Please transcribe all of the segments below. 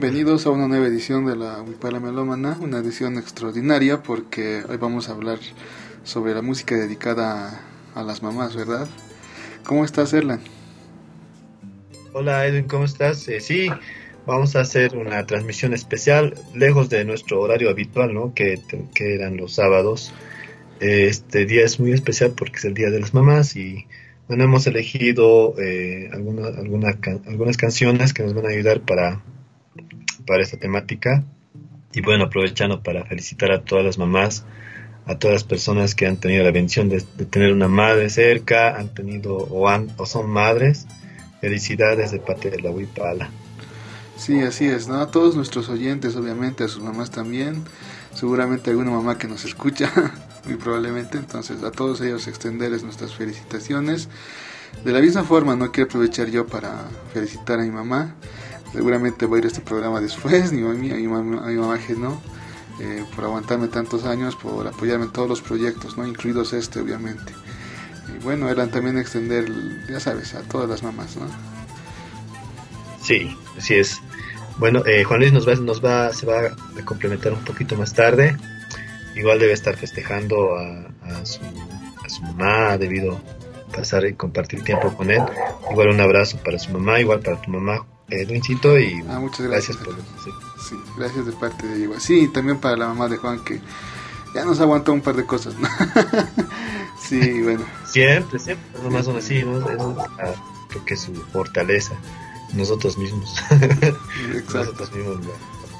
Bienvenidos a una nueva edición de la Wipala Melómana, una edición extraordinaria porque hoy vamos a hablar sobre la música dedicada a, las mamás, ¿verdad? ¿Cómo estás, Erlan? Hola, Edwin, ¿cómo estás? Eh, sí, vamos a hacer una transmisión especial, lejos de nuestro horario habitual, ¿no? Que, eran los sábados. Eh, este día es muy especial porque es el Día de las Mamás y bueno, hemos elegido eh, algunas, algunas canciones que nos van a ayudar para, para esta temática. Y bueno, aprovechando para felicitar a todas las mamás, a todas las personas que han tenido la bendición de, tener una madre cerca, han tenido o, han, o son madres. Felicidades de parte de la Huipala. Sí, así es, ¿no? A todos nuestros oyentes, obviamente, a sus mamás también. Seguramente alguna mamá que nos escucha muy probablemente. Entonces a todos ellos extenderles nuestras felicitaciones. De la misma forma, no quiero aprovechar yo para felicitar a mi mamá. Seguramente voy a ir a este programa después, ni a mí, a mi mamá, a mi mamá que no, eh, por aguantarme tantos años, por apoyarme en todos los proyectos, no incluidos este, obviamente. Y bueno, eran también extender, ya sabes, a todas las mamás, ¿no? Sí, así es. Bueno, eh, Juan Luis nos va, nos va, se va a complementar un poquito más tarde igual debe estar festejando a, su, mamá, ha debido pasar y compartir tiempo con él. Igual un abrazo para su mamá, igual para tu mamá, Edwincito, y ah, muchas gracias, por sí. gracias de parte de igual. Sí, también para la mamá de Juan que ya nos aguantó un par de cosas. sí, bueno. Siempre, siempre, nomás son así, ¿no? Ah, creo que es su fortaleza, nosotros mismos. Exacto. nosotros mismos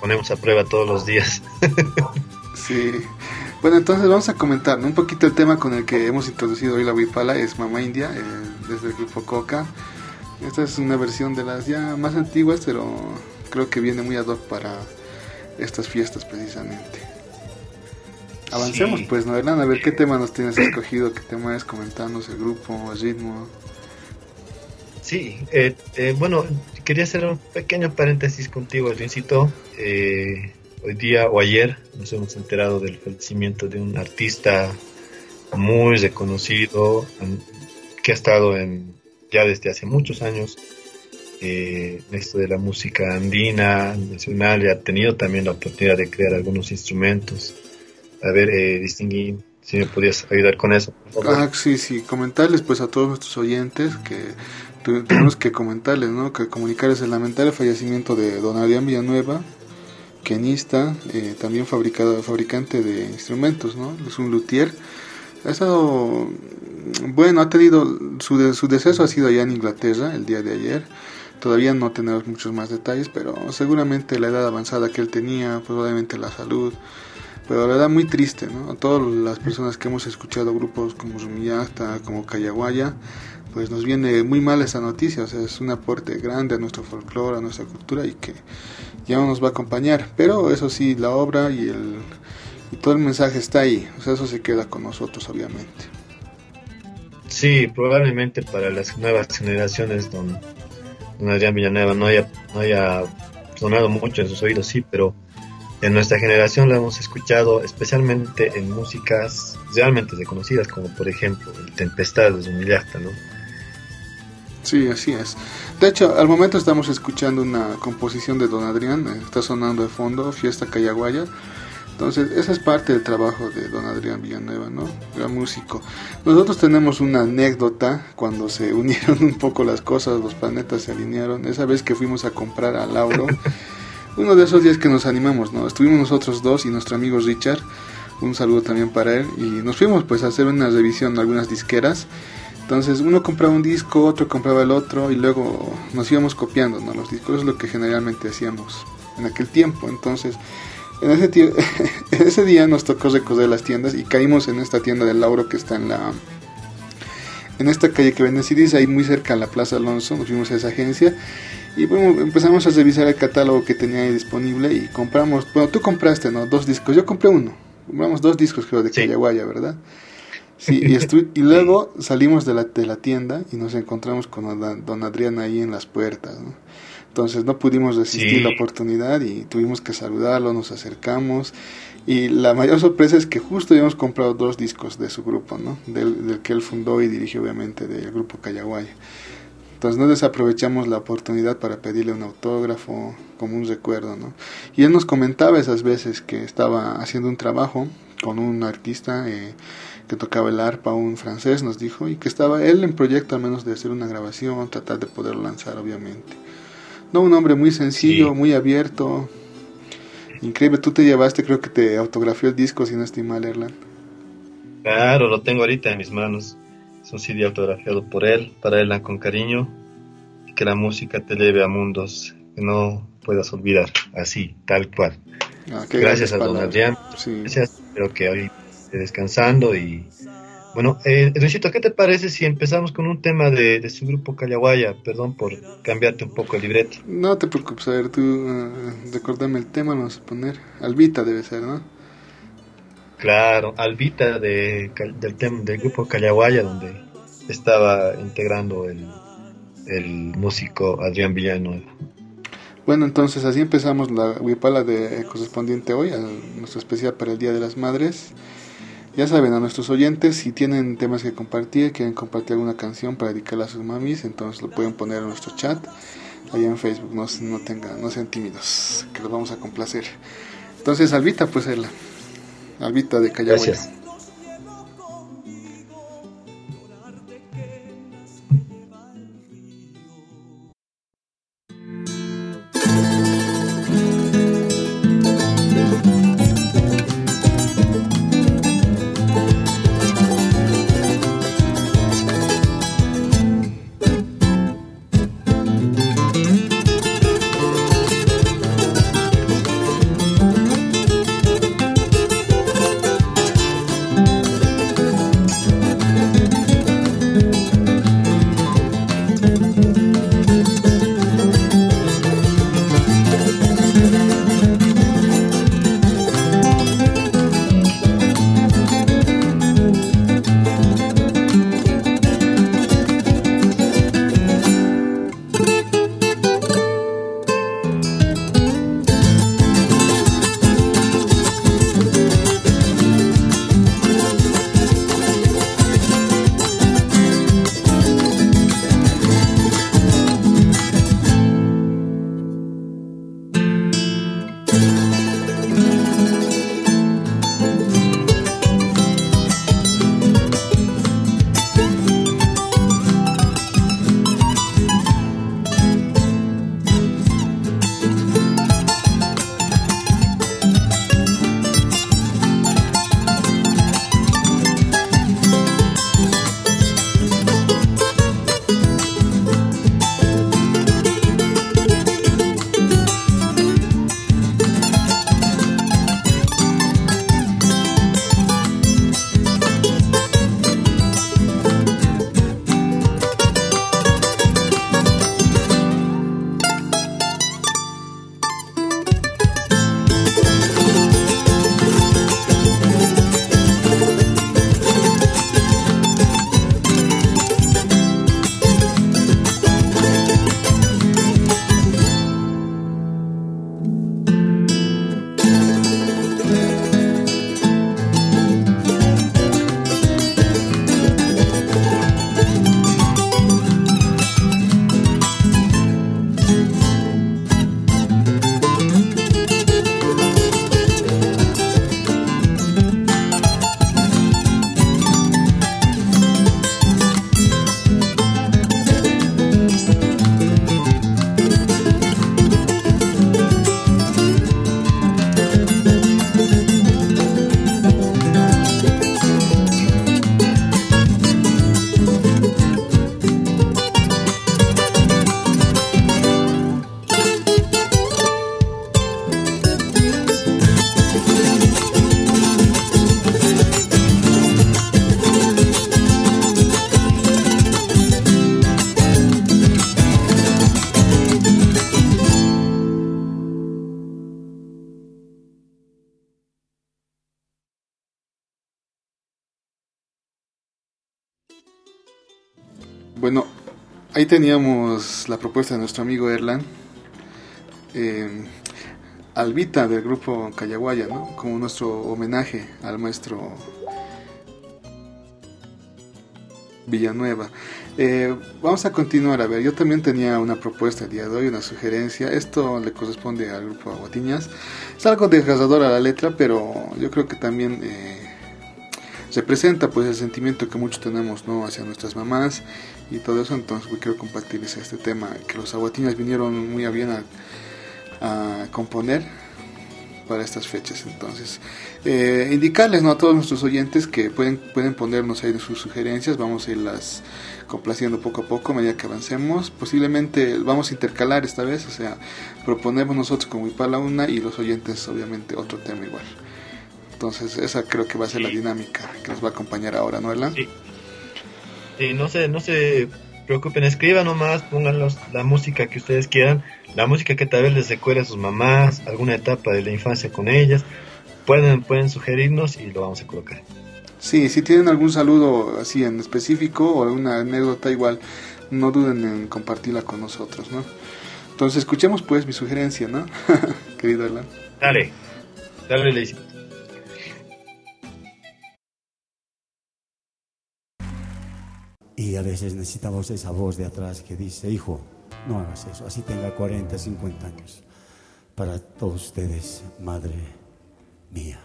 ponemos a prueba todos los días. Sí. Bueno, entonces vamos a comentar un poquito el tema con el que hemos introducido hoy la Wipala, es Mama India, eh, desde el grupo Coca. Esta es una versión de las ya más antiguas, pero creo que viene muy ad hoc para estas fiestas precisamente. Avancemos pues, ¿no, A ver qué tema nos tienes escogido, qué tema es, comentarnos el grupo, el ritmo. Sí, eh, eh, bueno, quería hacer un pequeño paréntesis contigo, Rincito. Eh, hoy día o ayer nos hemos enterado del fallecimiento de un artista muy reconocido que ha estado en ya desde hace muchos años eh, esto de la música andina nacional y ha tenido también la oportunidad de crear algunos instrumentos. A ver, eh, distinguir si me podías ayudar con eso. Ah, sí, sí, comentarles pues a todos nuestros oyentes que tenemos que comentarles, ¿no? Que comunicarles el lamentable fallecimiento de don Adrián Villanueva, pianista, eh, también fabricado, fabricante de instrumentos, ¿no? Es un luthier. Ha estado, bueno, ha tenido, su, su deceso ha sido allá en Inglaterra el día de ayer. Todavía no tenemos muchos más detalles, pero seguramente la edad avanzada que él tenía, probablemente la salud, pero la verdad muy triste, ¿no? A todas las personas que hemos escuchado grupos como Rumiyasta, como Cayaguaya, pues nos viene muy mal esa noticia, o sea, es un aporte grande a nuestro folclore, a nuestra cultura y que ya no nos va a acompañar, pero eso sí, la obra y, el, y todo el mensaje está ahí, o sea, eso se queda con nosotros, obviamente. Sí, probablemente para las nuevas generaciones, don, don Adrián Villanueva no haya, no haya sonado mucho en sus oídos, sí, pero en nuestra generación lo hemos escuchado especialmente en músicas realmente reconocidas, como por ejemplo el Tempestad de Zumillasta, ¿no? Sí, así es. De hecho, al momento estamos escuchando una composición de Don Adrián, eh, está sonando de fondo, Fiesta Cayaguaya. Entonces, esa es parte del trabajo de Don Adrián Villanueva, ¿no? Gran músico. Nosotros tenemos una anécdota cuando se unieron un poco las cosas, los planetas se alinearon. Esa vez que fuimos a comprar a Lauro, uno de esos días que nos animamos, ¿no? Estuvimos nosotros dos y nuestro amigo Richard, un saludo también para él, y nos fuimos pues a hacer una revisión de algunas disqueras entonces uno compraba un disco, otro compraba el otro y luego nos íbamos copiando ¿no? los discos, es lo que generalmente hacíamos en aquel tiempo. Entonces en ese, en ese día nos tocó recorrer las tiendas y caímos en esta tienda del Lauro que está en la en esta calle que vende CDs, ahí muy cerca a la Plaza Alonso, nos fuimos a esa agencia y bueno, empezamos a revisar el catálogo que tenía ahí disponible y compramos, bueno, tú compraste, ¿no? Dos discos, yo compré uno, compramos dos discos creo de sí. ¿verdad? Sí, y, y luego salimos de la, de la tienda y nos encontramos con don Adrián ahí en las puertas. Entonces no pudimos resistir la oportunidad y tuvimos que saludarlo, nos acercamos. Y la mayor sorpresa es que justo habíamos comprado dos discos de su grupo, ¿no? Del, del que él fundó y dirigió obviamente del grupo Cayaguaya. Entonces no desaprovechamos la oportunidad para pedirle un autógrafo como un recuerdo, ¿no? Y él nos comentaba esas veces que estaba haciendo un trabajo con un artista eh, que tocaba el arpa, un francés, nos dijo, y que estaba él en proyecto al menos de hacer una grabación, tratar de poderlo lanzar, obviamente. No, un hombre muy sencillo, muy abierto. Increíble, tú te llevaste, creo que te autografió el disco, si no estoy mal, Erlan. Claro, lo tengo ahorita en mis manos. Es un CD autografiado por él, para Erlan con cariño. Que la música te lleve a mundos que no puedas olvidar, así, tal cual. Ah, Gracias a don Adrián. Gracias, espero que hoy esté descansando y bueno, eh, ¿qué te parece si empezamos con un tema de, su grupo Callaguaya? Perdón por cambiarte un poco el libreto. No te preocupes, a ver, tú uh, recordame el tema, vamos a poner. Albita debe ser, ¿no? Claro, Albita de, del, tema, del grupo Callaguaya, donde estaba integrando el, el músico Adrián Villanueva. Bueno, entonces así empezamos la huipala de correspondiente hoy, a nuestro especial para el Día de las Madres. Ya saben, a nuestros oyentes, si tienen temas que compartir, quieren compartir alguna canción para dedicarla a sus mamis, entonces lo pueden poner en nuestro chat, allá en Facebook, no, no, no sean tímidos, que los vamos a complacer. Entonces, Albita, pues, la Albita de Callahuaya. Ahí teníamos la propuesta de nuestro amigo Erlan. Eh, Albita del grupo Callaguaya. Como nuestro homenaje al maestro Villanueva. Eh, vamos a continuar, a ver, yo también tenía una propuesta el día de hoy, una sugerencia, esto le corresponde al grupo Aguatiñas, es algo desgarrador a la letra, pero yo creo que también eh, representa pues el sentimiento que muchos tenemos ¿no? hacia nuestras mamás y todo eso, entonces quiero compartirles este tema, que los Aguatiñas vinieron muy a bien a componer para estas fechas. Entonces, eh, indicarles ¿no? a todos nuestros oyentes que pueden, pueden ponernos ahí sus sugerencias, vamos a irlas complaciendo poco a poco a medida que avancemos. Posiblemente vamos a intercalar esta vez, o sea, proponemos nosotros como Ipala una y los oyentes obviamente otro tema igual. Entonces, esa creo que va a ser la dinámica que nos va a acompañar ahora, ¿no, Elan? Sí. No se, no se preocupen, escriban nomás, pongan la música que ustedes quieran la música que tal vez les recuerde a sus mamás, alguna etapa de la infancia con ellas, pueden, pueden sugerirnos y lo vamos a colocar. Sí, si tienen algún saludo así en específico o alguna anécdota igual, no duden en compartirla con nosotros, ¿no? Entonces escuchemos pues mi sugerencia, ¿no? Querido Alan. Dale, dale, Lacey. Y a veces necesitamos esa voz de atrás que dice, hijo, no hagas eso, así tenga 40, 50 años. Para todos ustedes, madre mía.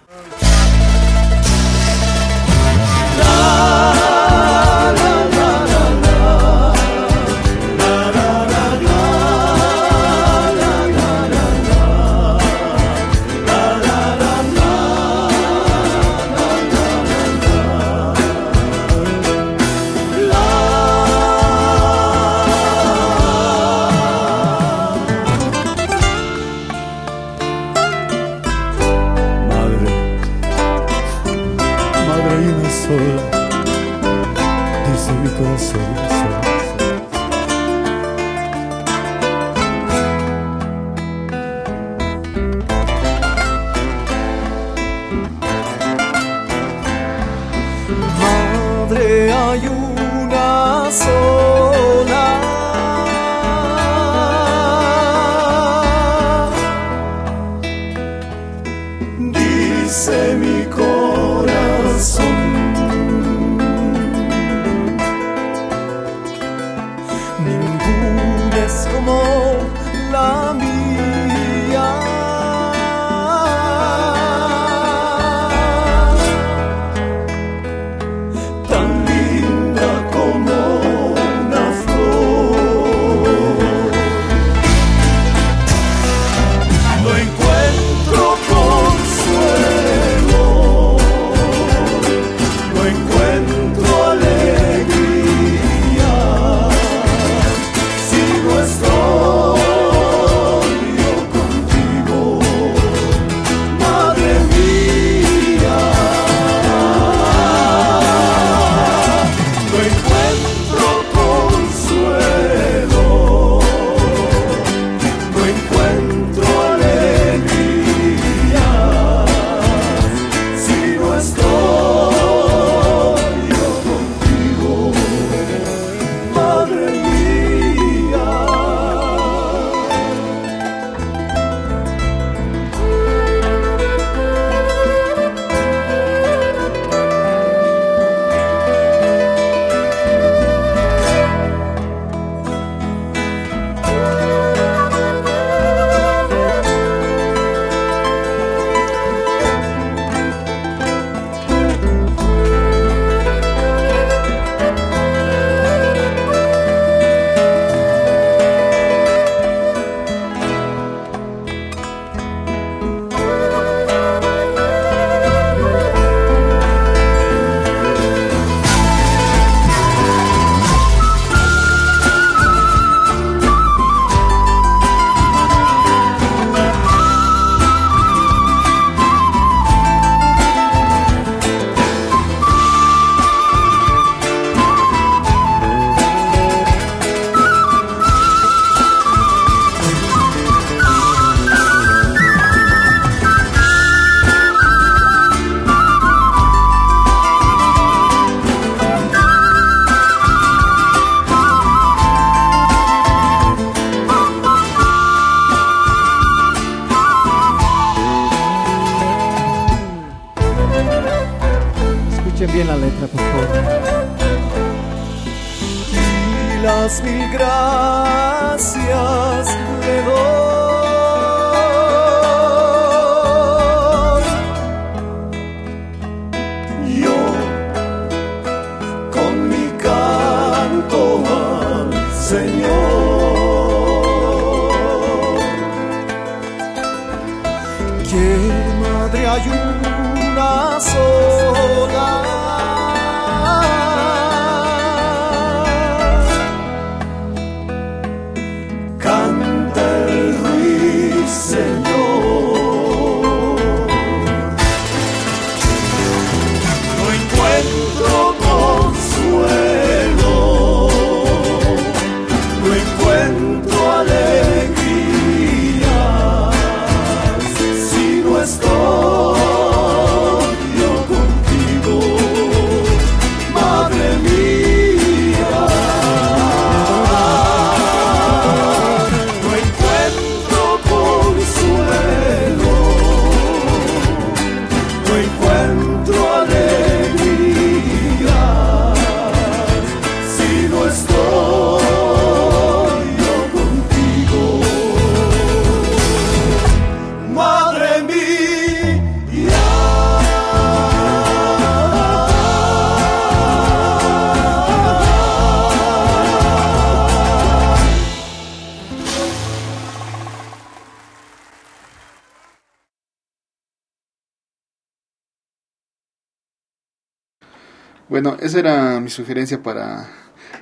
Esa era mi sugerencia para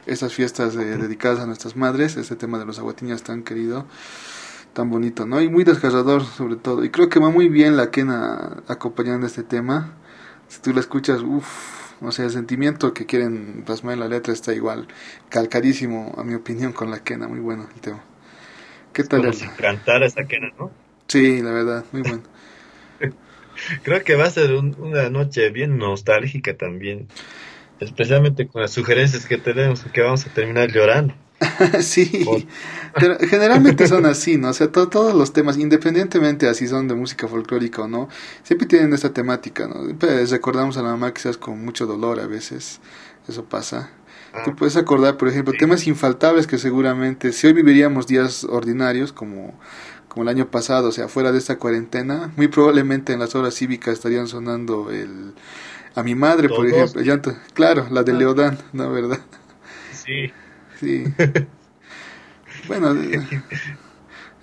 estas fiestas eh, dedicadas a nuestras madres, este tema de los aguatiñas tan querido, tan bonito, ¿no? Y muy desgarrador sobre todo. Y creo que va muy bien la quena acompañando este tema. Si tú la escuchas, uff, o sea, el sentimiento que quieren plasmar en la letra está igual, calcadísimo, a mi opinión, con la quena, muy bueno el tema. ¿Qué tal? Como si cantara esa quena, ¿no? Sí, la verdad, muy bueno. Creo que va a ser un- una noche bien nostálgica también. Especialmente con las sugerencias que tenemos, que vamos a terminar llorando. sí, Por- pero generalmente son así, ¿no? O sea, to- todos los temas, independientemente así son de música folclórica o no, siempre tienen esta temática, ¿no? Siempre recordamos a la mamá quizás con mucho dolor a veces, eso pasa. Ah, Tú puedes acordar, por ejemplo, Sí. temas infaltables que seguramente, si hoy viviríamos días ordinarios como, como el año pasado, o sea, fuera de esta cuarentena, muy probablemente en las horas cívicas estarían sonando el... A mi madre, por ejemplo, llanto, claro, la de Ah. Leodán, ¿no? ¿Verdad? sí. Sí. bueno,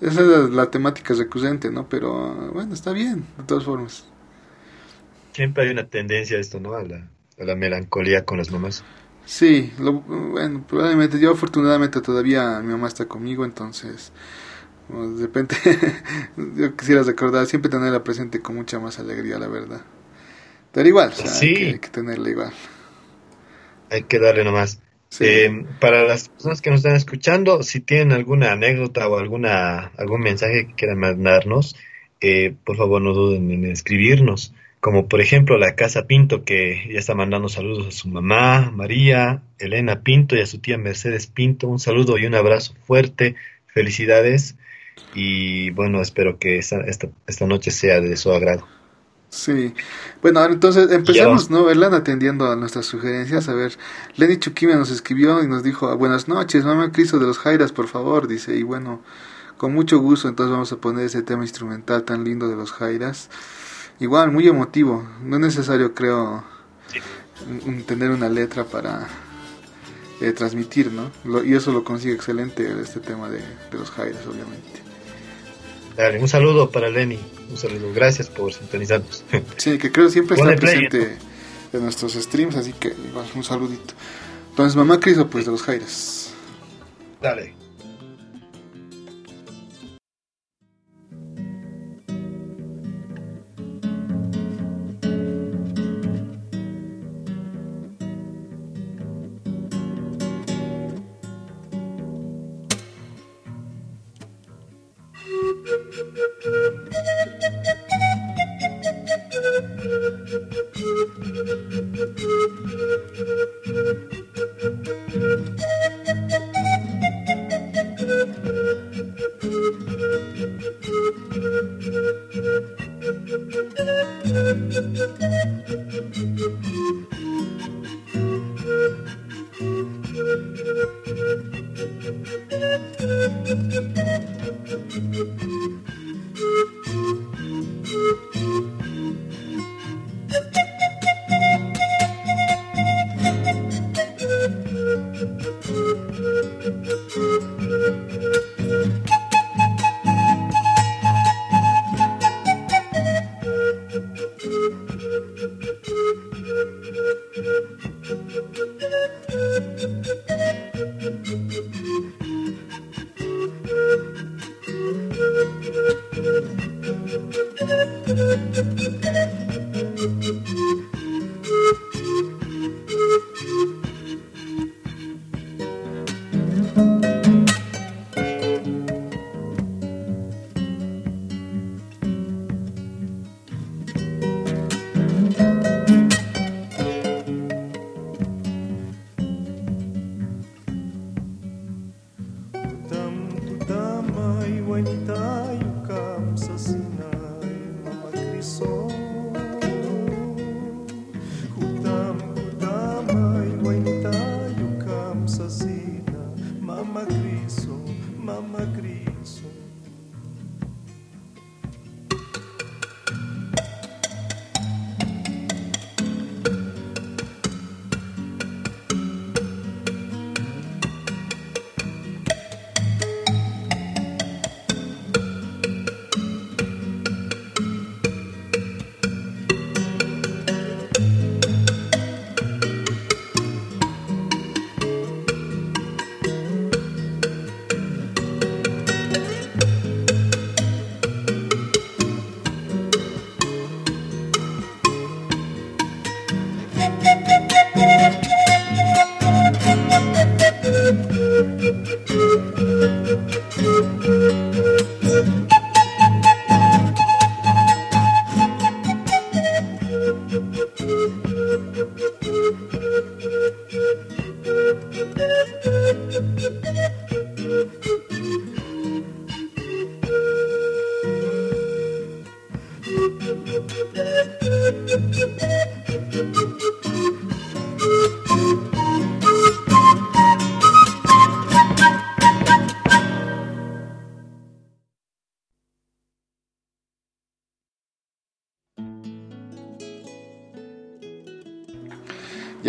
esa es la temática recurrente, ¿no? Pero bueno, está bien, de todas formas. Siempre hay una tendencia a esto, ¿no? A la, a la melancolía con las mamás. Sí, lo, bueno, probablemente yo afortunadamente todavía mi mamá está conmigo, entonces bueno, de repente yo quisiera recordar, siempre tenerla presente con mucha más alegría, la verdad. Pero igual, o sea, Sí. hay, que, hay que tenerla igual. Hay que darle nomás. Sí. Eh, para las personas que nos están escuchando, si tienen alguna anécdota o alguna algún mensaje que quieran mandarnos, eh, por favor no duden en escribirnos. Como por ejemplo la Casa Pinto, que ya está mandando saludos a su mamá, María, Elena Pinto y a su tía Mercedes Pinto. Un saludo y un abrazo fuerte. Felicidades. Y bueno, espero que esta, esta, esta noche sea de su agrado. Sí. Bueno, ahora entonces empecemos. ¿no? ¿Verdad? Atendiendo a nuestras sugerencias. A ver, Lenny Chukime nos escribió y nos dijo, buenas noches, mamá Cristo de los Jairas, por favor, dice. Y bueno, con mucho gusto, entonces vamos a poner ese tema instrumental tan lindo de los Jairas. Igual, muy emotivo. No es necesario, creo, Sí. un- un- tener una letra para eh, transmitir, ¿no? Lo- y eso lo consigue excelente este tema de, de los Jairas, obviamente. Dale, un saludo para Lenny. Un saludo. Gracias por sintonizarnos. Sí, que creo siempre está play, presente en nuestros streams, así que igual un saludito. Entonces, mamá Cristo, pues de los Jairas. Dale.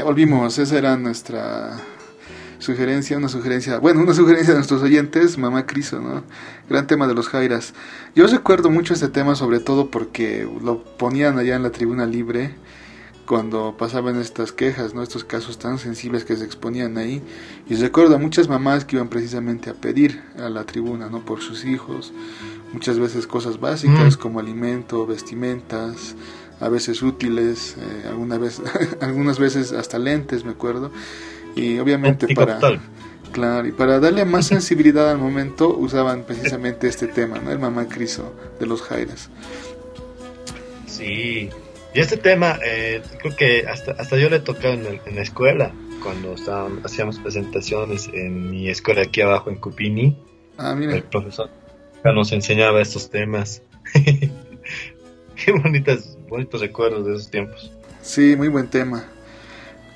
Volvimos, esa era nuestra sugerencia, una sugerencia, bueno, una sugerencia de nuestros oyentes, Mamá Criso, ¿no? Gran tema de los Jairas. Yo recuerdo mucho este tema, sobre todo porque lo ponían allá en la tribuna libre cuando pasaban estas quejas, ¿no? Estos casos tan sensibles que se exponían ahí. Y recuerdo a muchas mamás que iban precisamente a pedir a la tribuna, ¿no? Por sus hijos. Muchas veces cosas básicas Mm. como alimento, vestimentas, a veces útiles, eh, alguna vez, algunas veces hasta lentes, me acuerdo. Y obviamente para... Claro, y para darle más sensibilidad al momento usaban precisamente este tema, ¿no? El mamá criso de los Jairas. Sí. Y este tema, eh, creo que hasta, hasta yo le he tocado en, el- en la escuela, cuando estaban, hacíamos presentaciones en mi escuela aquí abajo en Cupini. Ah, El mira, profesor nos enseñaba estos temas. Qué bonitas, bonitos recuerdos de esos tiempos. sí, muy buen tema.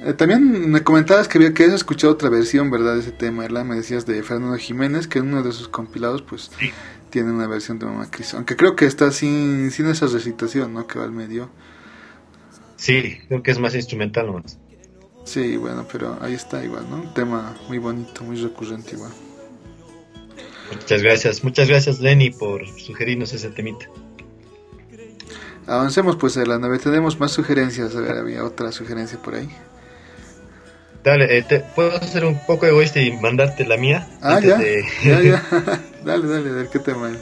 Eh, también me comentabas que había que has escuchado otra versión, ¿verdad? De ese tema, ¿verdad? Me decías de Fernando Jiménez, que en uno de sus compilados, pues, Sí. tiene una versión de Mamá Cristo. Aunque creo que está sin, sin esa recitación, ¿no? Que va al medio. Sí, creo que es más instrumental nomás. Sí, bueno, pero ahí está igual, ¿no? Un tema muy bonito, muy recurrente igual. Muchas gracias, muchas gracias Lenny por sugerirnos ese temita. Avancemos pues a la nave, tenemos más sugerencias, a ver, había otra sugerencia por ahí. Dale, eh, te- ¿puedo ser un poco egoísta y mandarte la mía? Ah, ya, de- ya, ya, dale, dale, a ver qué tema es.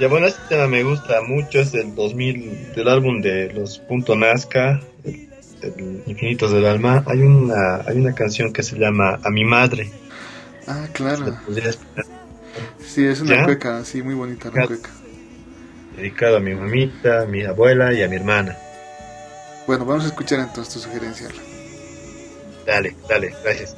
Ya bueno, este tema me gusta mucho, es del 2000, del álbum de los Punto Nazca, el, el Infinitos del Alma. Hay una, hay una canción que se llama A mi madre. Ah, ¿La claro, sí, es una ¿Ya? cueca, sí, muy bonita la cueca. Dedicado a mi mamita, a mi abuela y a mi hermana. Bueno, vamos a escuchar entonces tu sugerencia. Dale, dale, gracias.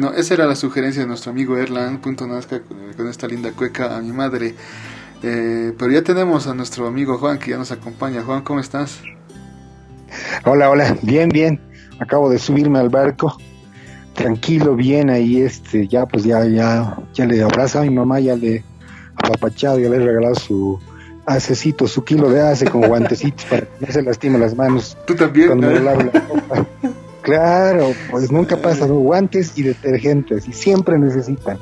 Bueno, esa era la sugerencia de nuestro amigo Erlan, punto Nazca, con esta linda cueca a mi madre. Eh, pero ya tenemos a nuestro amigo Juan que ya nos acompaña. Juan, ¿cómo estás? Hola, hola, bien, bien. Acabo de subirme al barco. Tranquilo, bien ahí, este, ya pues ya, ya, ya le abraza a mi mamá, ya le apapachado, ya le he regalado su acecito, su kilo de ace con guantecitos para que no se lastime las manos. Tú también. Cuando ¿eh? la. Claro, pues nunca pasa, ¿no? guantes y detergentes, y siempre necesitan.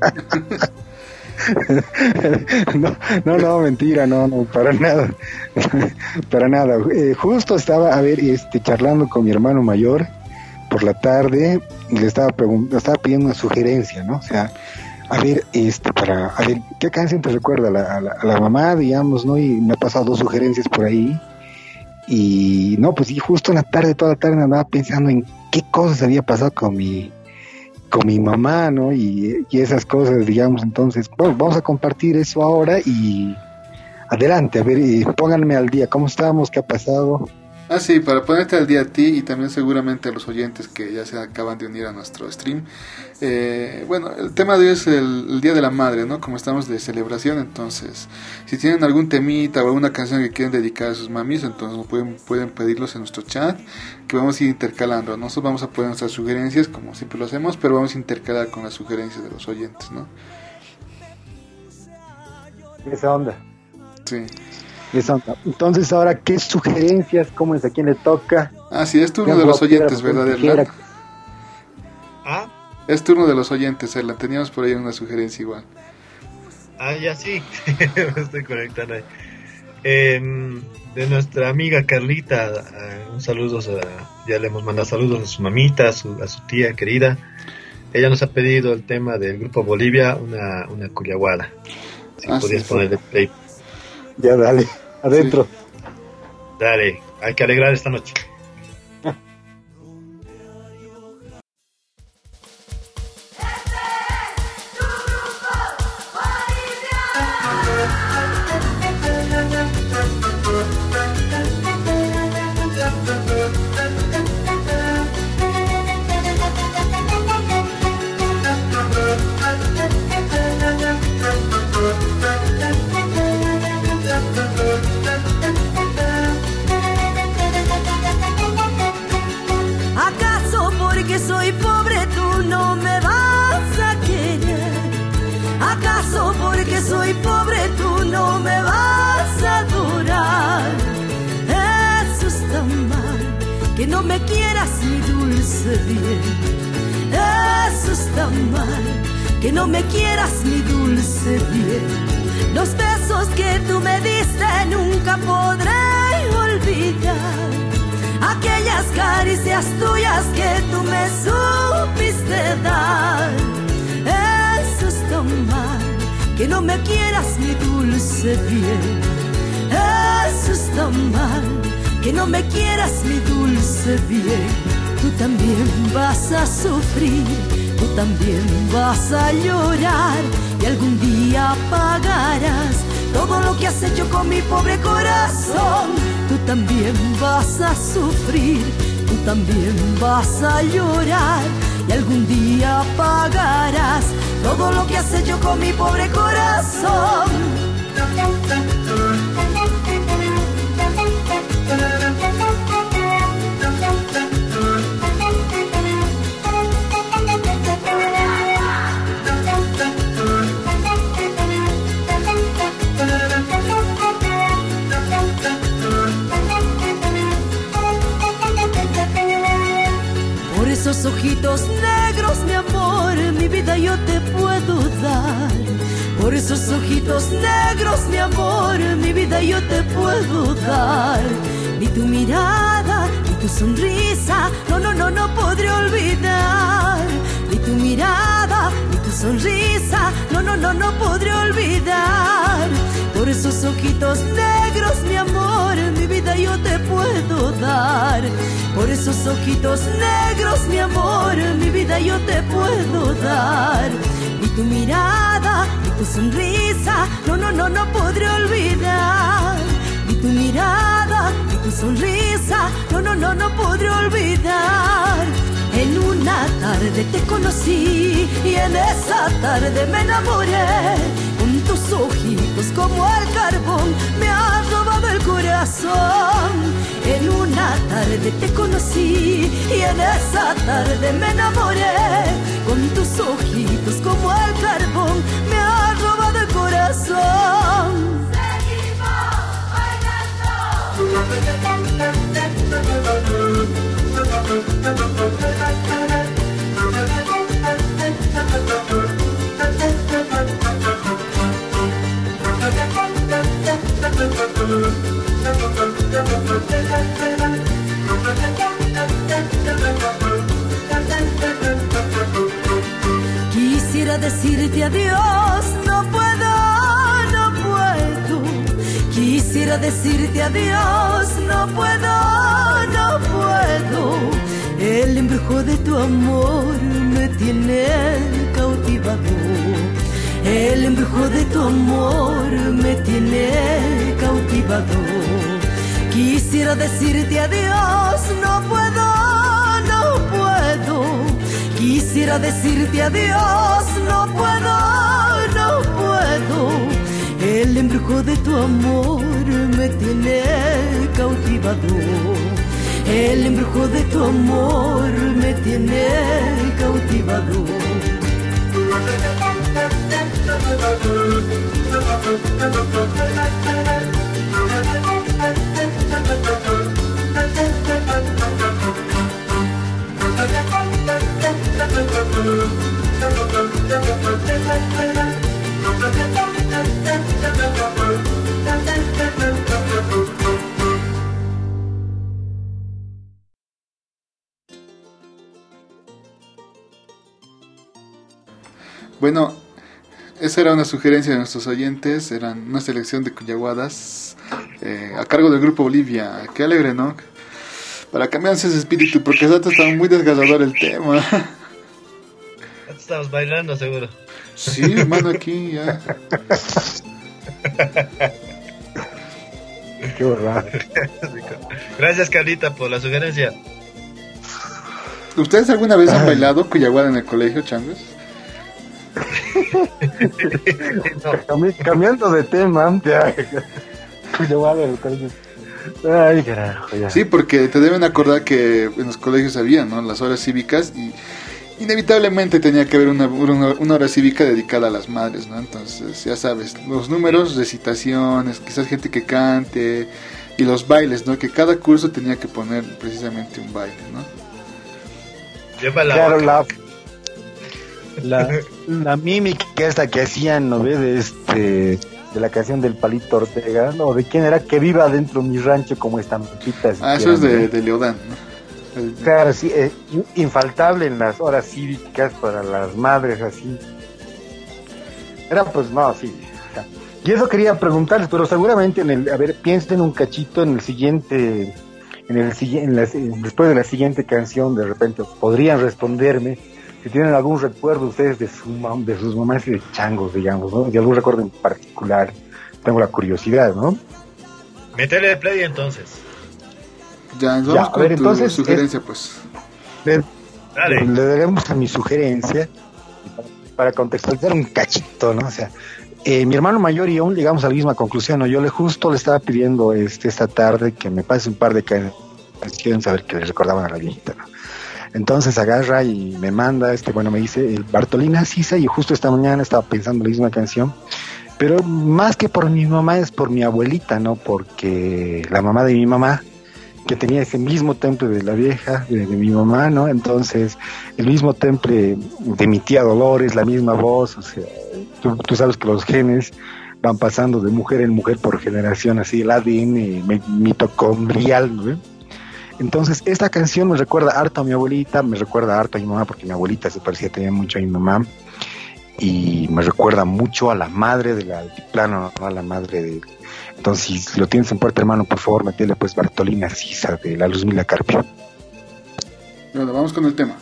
no, no, no, mentira, no, no, para nada, para nada. Eh, justo estaba, a ver, este, charlando con mi hermano mayor por la tarde y le estaba estaba pidiendo una sugerencia, ¿no? O sea, a ver, este, para, a ver, ¿qué canción te recuerda a la, a la, a la mamá, digamos, no? Y me ha pasado dos sugerencias por ahí. Y no, pues y justo en la tarde, toda la tarde andaba pensando en qué cosas había pasado con mi, con mi mamá, ¿no? Y, y esas cosas, digamos, entonces, bueno, vamos a compartir eso ahora y adelante, a ver, y pónganme al día, ¿cómo estamos? ¿Qué ha pasado? Ah, sí, para ponerte al día a ti y también seguramente a los oyentes que ya se acaban de unir a nuestro stream. Eh, bueno, el tema de hoy es el, el, Día de la Madre, ¿no? Como estamos de celebración, entonces, si tienen algún temita o alguna canción que quieren dedicar a sus mamis, entonces pueden, pueden pedirlos en nuestro chat, que vamos a ir intercalando. Nosotros vamos a poner nuestras sugerencias, como siempre lo hacemos, pero vamos a intercalar con las sugerencias de los oyentes, ¿no? Esa onda. Sí. Onda. Entonces, ahora, ¿qué sugerencias? ¿Cómo es? ¿A quién le toca? Ah, sí, es turno de los oyentes, ¿verdad, Erlan? ¿Ah? Es turno de los oyentes, Erlan. Teníamos por ahí una sugerencia igual. Ah, ya sí. Me estoy conectando ahí. Eh, de nuestra amiga Carlita, uh, un saludo, a, ya le hemos mandado saludos a su mamita, a su, a su tía querida. Ella nos ha pedido el tema del grupo Bolivia, una, una culiaguada. Si Ah, podías sí, ponerle play. Ya, dale, adentro. Dale, hay que alegrar esta noche. Que no me quieras mi dulce bien. Los besos que tú me diste nunca podré olvidar aquellas caricias tuyas que tú me supiste dar. Eso es tan mal, que no me quieras mi dulce bien. Eso es tan mal, que no me quieras mi dulce bien. Tú también vas a sufrir, tú también vas a llorar y algún día pagarás todo lo que has hecho con mi pobre corazón. Tú también vas a sufrir, tú también vas a llorar y algún día pagarás todo lo que has hecho con mi pobre corazón. Esos ojitos negros, mi amor, mi vida yo te puedo dar. Por esos ojitos negros, mi amor, mi vida yo te puedo dar. Ni tu mirada, ni tu sonrisa, no, no, no, no podré olvidar. Ni tu mirada, sonrisa, no, no, no, no podré olvidar. Por esos ojitos negros, mi amor, mi vida yo te puedo dar. Por esos ojitos negros, mi amor, mi vida yo te puedo dar. Ni tu mirada, ni tu sonrisa, no, no, no, no podré olvidar. Ni tu mirada, ni tu sonrisa, no, no, no, no podré olvidar. En una tarde te conocí y en esa tarde me enamoré. Con tus ojitos como al carbón me ha robado el corazón. En una tarde te conocí y en esa tarde me enamoré. Con tus ojitos como al carbón me ha robado el corazón. Decirte adiós, no puedo, no puedo. El embrujo de tu amor me tiene cautivado. El embrujo de tu amor me tiene cautivado. Quisiera decirte adiós, no puedo, no puedo. Quisiera decirte adiós, no puedo, no puedo. El embrujo de tu amor me tiene cautivado. El embrujo de tu amor me tiene cautivado. Bueno, esa era una sugerencia de nuestros oyentes, eran una selección de cuyaguadas eh, a cargo del grupo Bolivia. Qué alegre, ¿no? Para cambiarse ese espíritu, porque antes estaba muy desgarrador el tema. Estabas bailando, seguro. Sí, hermano, aquí ya. Qué borrado. Gracias, Carlita, por la sugerencia. ¿Ustedes alguna vez han bailado cuyaguada en el colegio, changos? Cambi- Cambiando de tema, ya. Madre, el colegio. Ay, carajo, ya. Sí, porque te deben acordar que en los colegios había, ¿no? Las horas cívicas y inevitablemente tenía que haber una, una, una hora cívica dedicada a las madres, ¿no? Entonces, ya sabes, los números, recitaciones, quizás gente que cante y los bailes, ¿no? Que cada curso tenía que poner precisamente un baile, ¿no? Lleva la Claro, la, la, la mímica esta que hacían, ¿no ves? De, este, de la canción del Palito Ortega, ¿no? ¿De quién era? Que viva dentro mi rancho como estampitas. Ah, eso es de, de Leodán, ¿no? Claro, sí, eh, in- infaltable en las horas cívicas para las madres, así. Era pues, no, sí. Y eso quería preguntarles, pero seguramente en el, a ver, piensen un cachito en el siguiente, en el siguiente, en la- después de la siguiente canción, de repente podrían responderme si tienen algún recuerdo ustedes de, su mam- de sus mamás y de changos, digamos, ¿no? De algún recuerdo en particular. Tengo la curiosidad, ¿no? Métele play entonces. Ya, vamos Ya, a con ver, tu entonces, sugerencia, pues. Le- Dale. le daremos a mi sugerencia para contextualizar un cachito, ¿no? O sea, eh, mi hermano mayor y yo llegamos a la misma conclusión, ¿no? Yo le justo le estaba pidiendo este, esta tarde que me pase un par de can- canciones a ver que le recordaban a la viejita, ¿no? Entonces agarra y me manda, este, bueno, me dice el Bartolina Sisa y justo esta mañana estaba pensando la misma canción, pero más que por mi mamá es por mi abuelita, ¿no? Porque la mamá de mi mamá, que tenía ese mismo temple de la vieja, de, mi mamá, ¿no? Entonces, el mismo temple de mi tía Dolores, la misma voz, o sea, tú, tú sabes que los genes van pasando de mujer en mujer por generación, así el ADN mitocondrial, ¿no? Entonces, esta canción me recuerda harto a mi abuelita, me recuerda harto a mi mamá, porque mi abuelita se parecía también mucho a mi mamá, y me recuerda mucho a la madre del altiplano, ¿no? a la madre de... Entonces, si lo tienes en puerta, hermano, por favor, metele pues Bartolina Sisa de la Luz Mila Carpio. Bueno, vamos con el tema.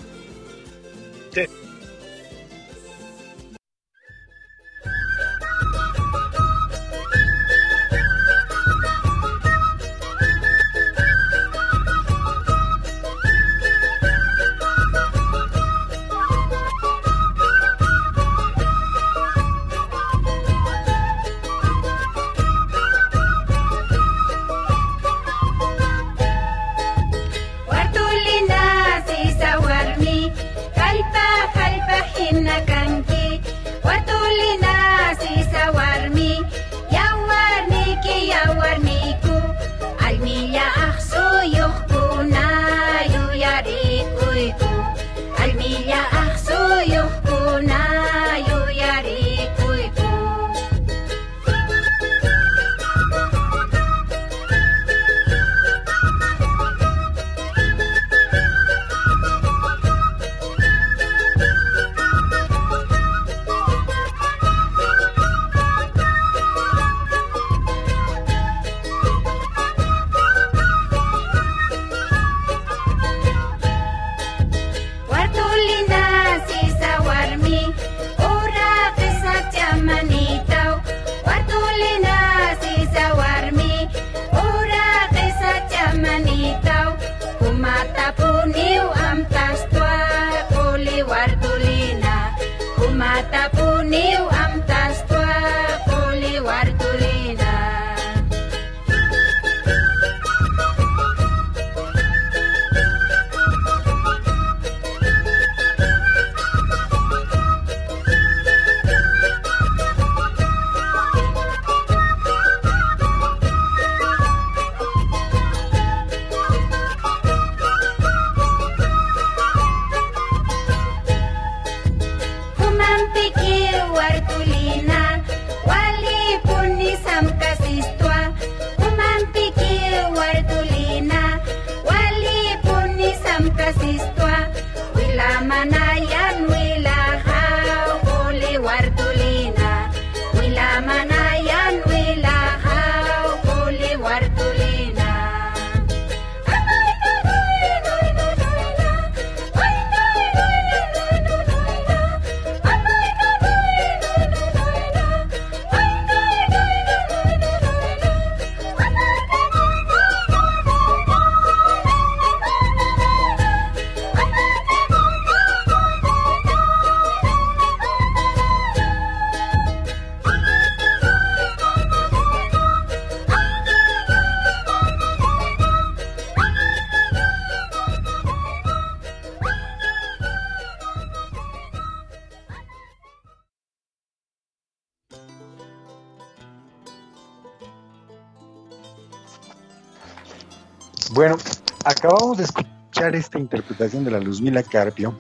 Acabamos de escuchar esta interpretación de la Luzmila Carpio.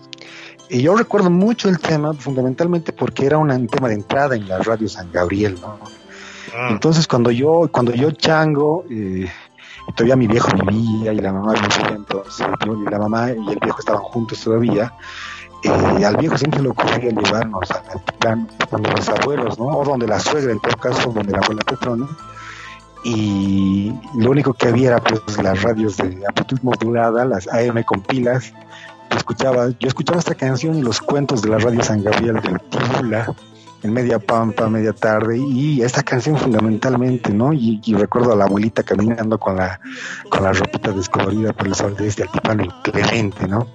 Y yo recuerdo mucho el tema, fundamentalmente porque era un tema de entrada en la radio San Gabriel, ¿no? Ah, Entonces cuando yo, cuando yo chango, eh, todavía mi viejo vivía y la mamá vivía, entonces y la mamá y el viejo estaban juntos todavía, eh, al viejo siempre le ocurría llevarnos al altiplano donde los abuelos, ¿no? O donde la suegra, en todo caso, donde la abuela Petrona, y lo único que había era pues las radios de amplitud modulada, las AM con pilas, yo escuchaba, yo escuchaba esta canción y los cuentos de la radio San Gabriel de Tibula, en media pampa, media tarde, y esta canción fundamentalmente, ¿no? Y, recuerdo a la abuelita caminando con la, con la ropita descolorida por el sol de este altiplano inclemente, ¿no?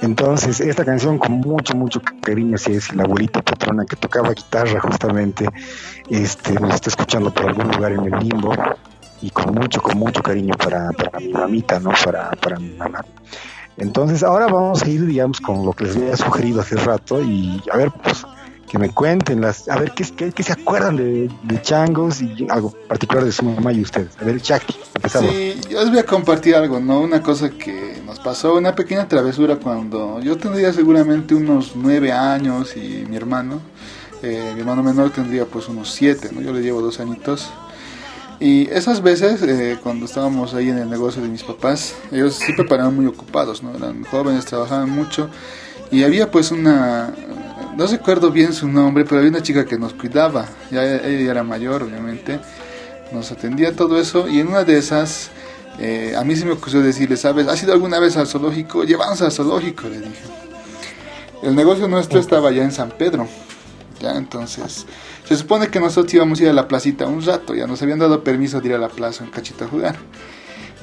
Entonces, esta canción con mucho, mucho cariño, si es la abuelita patrona que tocaba guitarra justamente, este, nos está escuchando por algún lugar en el limbo, y con mucho, con mucho cariño para, para mi mamita, ¿no? Para, para mi mamá. Entonces, ahora vamos a ir, digamos, con lo que les había sugerido hace rato y a ver, pues, que me cuenten las, a ver, ¿qué, qué, qué se acuerdan de, de Changos y algo particular de su mamá y ustedes? A ver, Chucky, empezamos. Sí, yo les voy a compartir algo, ¿no? Una cosa que nos pasó, una pequeña travesura cuando yo tendría seguramente unos nueve años y mi hermano, eh, mi hermano menor tendría pues unos siete, ¿no? Yo le llevo dos añitos. Y esas veces, eh, cuando estábamos ahí en el negocio de mis papás, ellos siempre paraban muy ocupados, ¿no? Eran jóvenes, trabajaban mucho. Y había pues una, no recuerdo bien su nombre, pero había una chica que nos cuidaba. Ya ella era mayor, obviamente. Nos atendía todo eso. Y en una de esas, eh, a mí se me ocurrió decirle, ¿sabes? ¿Has ido alguna vez al zoológico? Llévanos al zoológico, le dije. El negocio nuestro estaba ya en San Pedro. Ya, entonces, se supone que nosotros íbamos a ir a la placita un rato, ya nos habían dado permiso de ir a la plaza un cachito a jugar.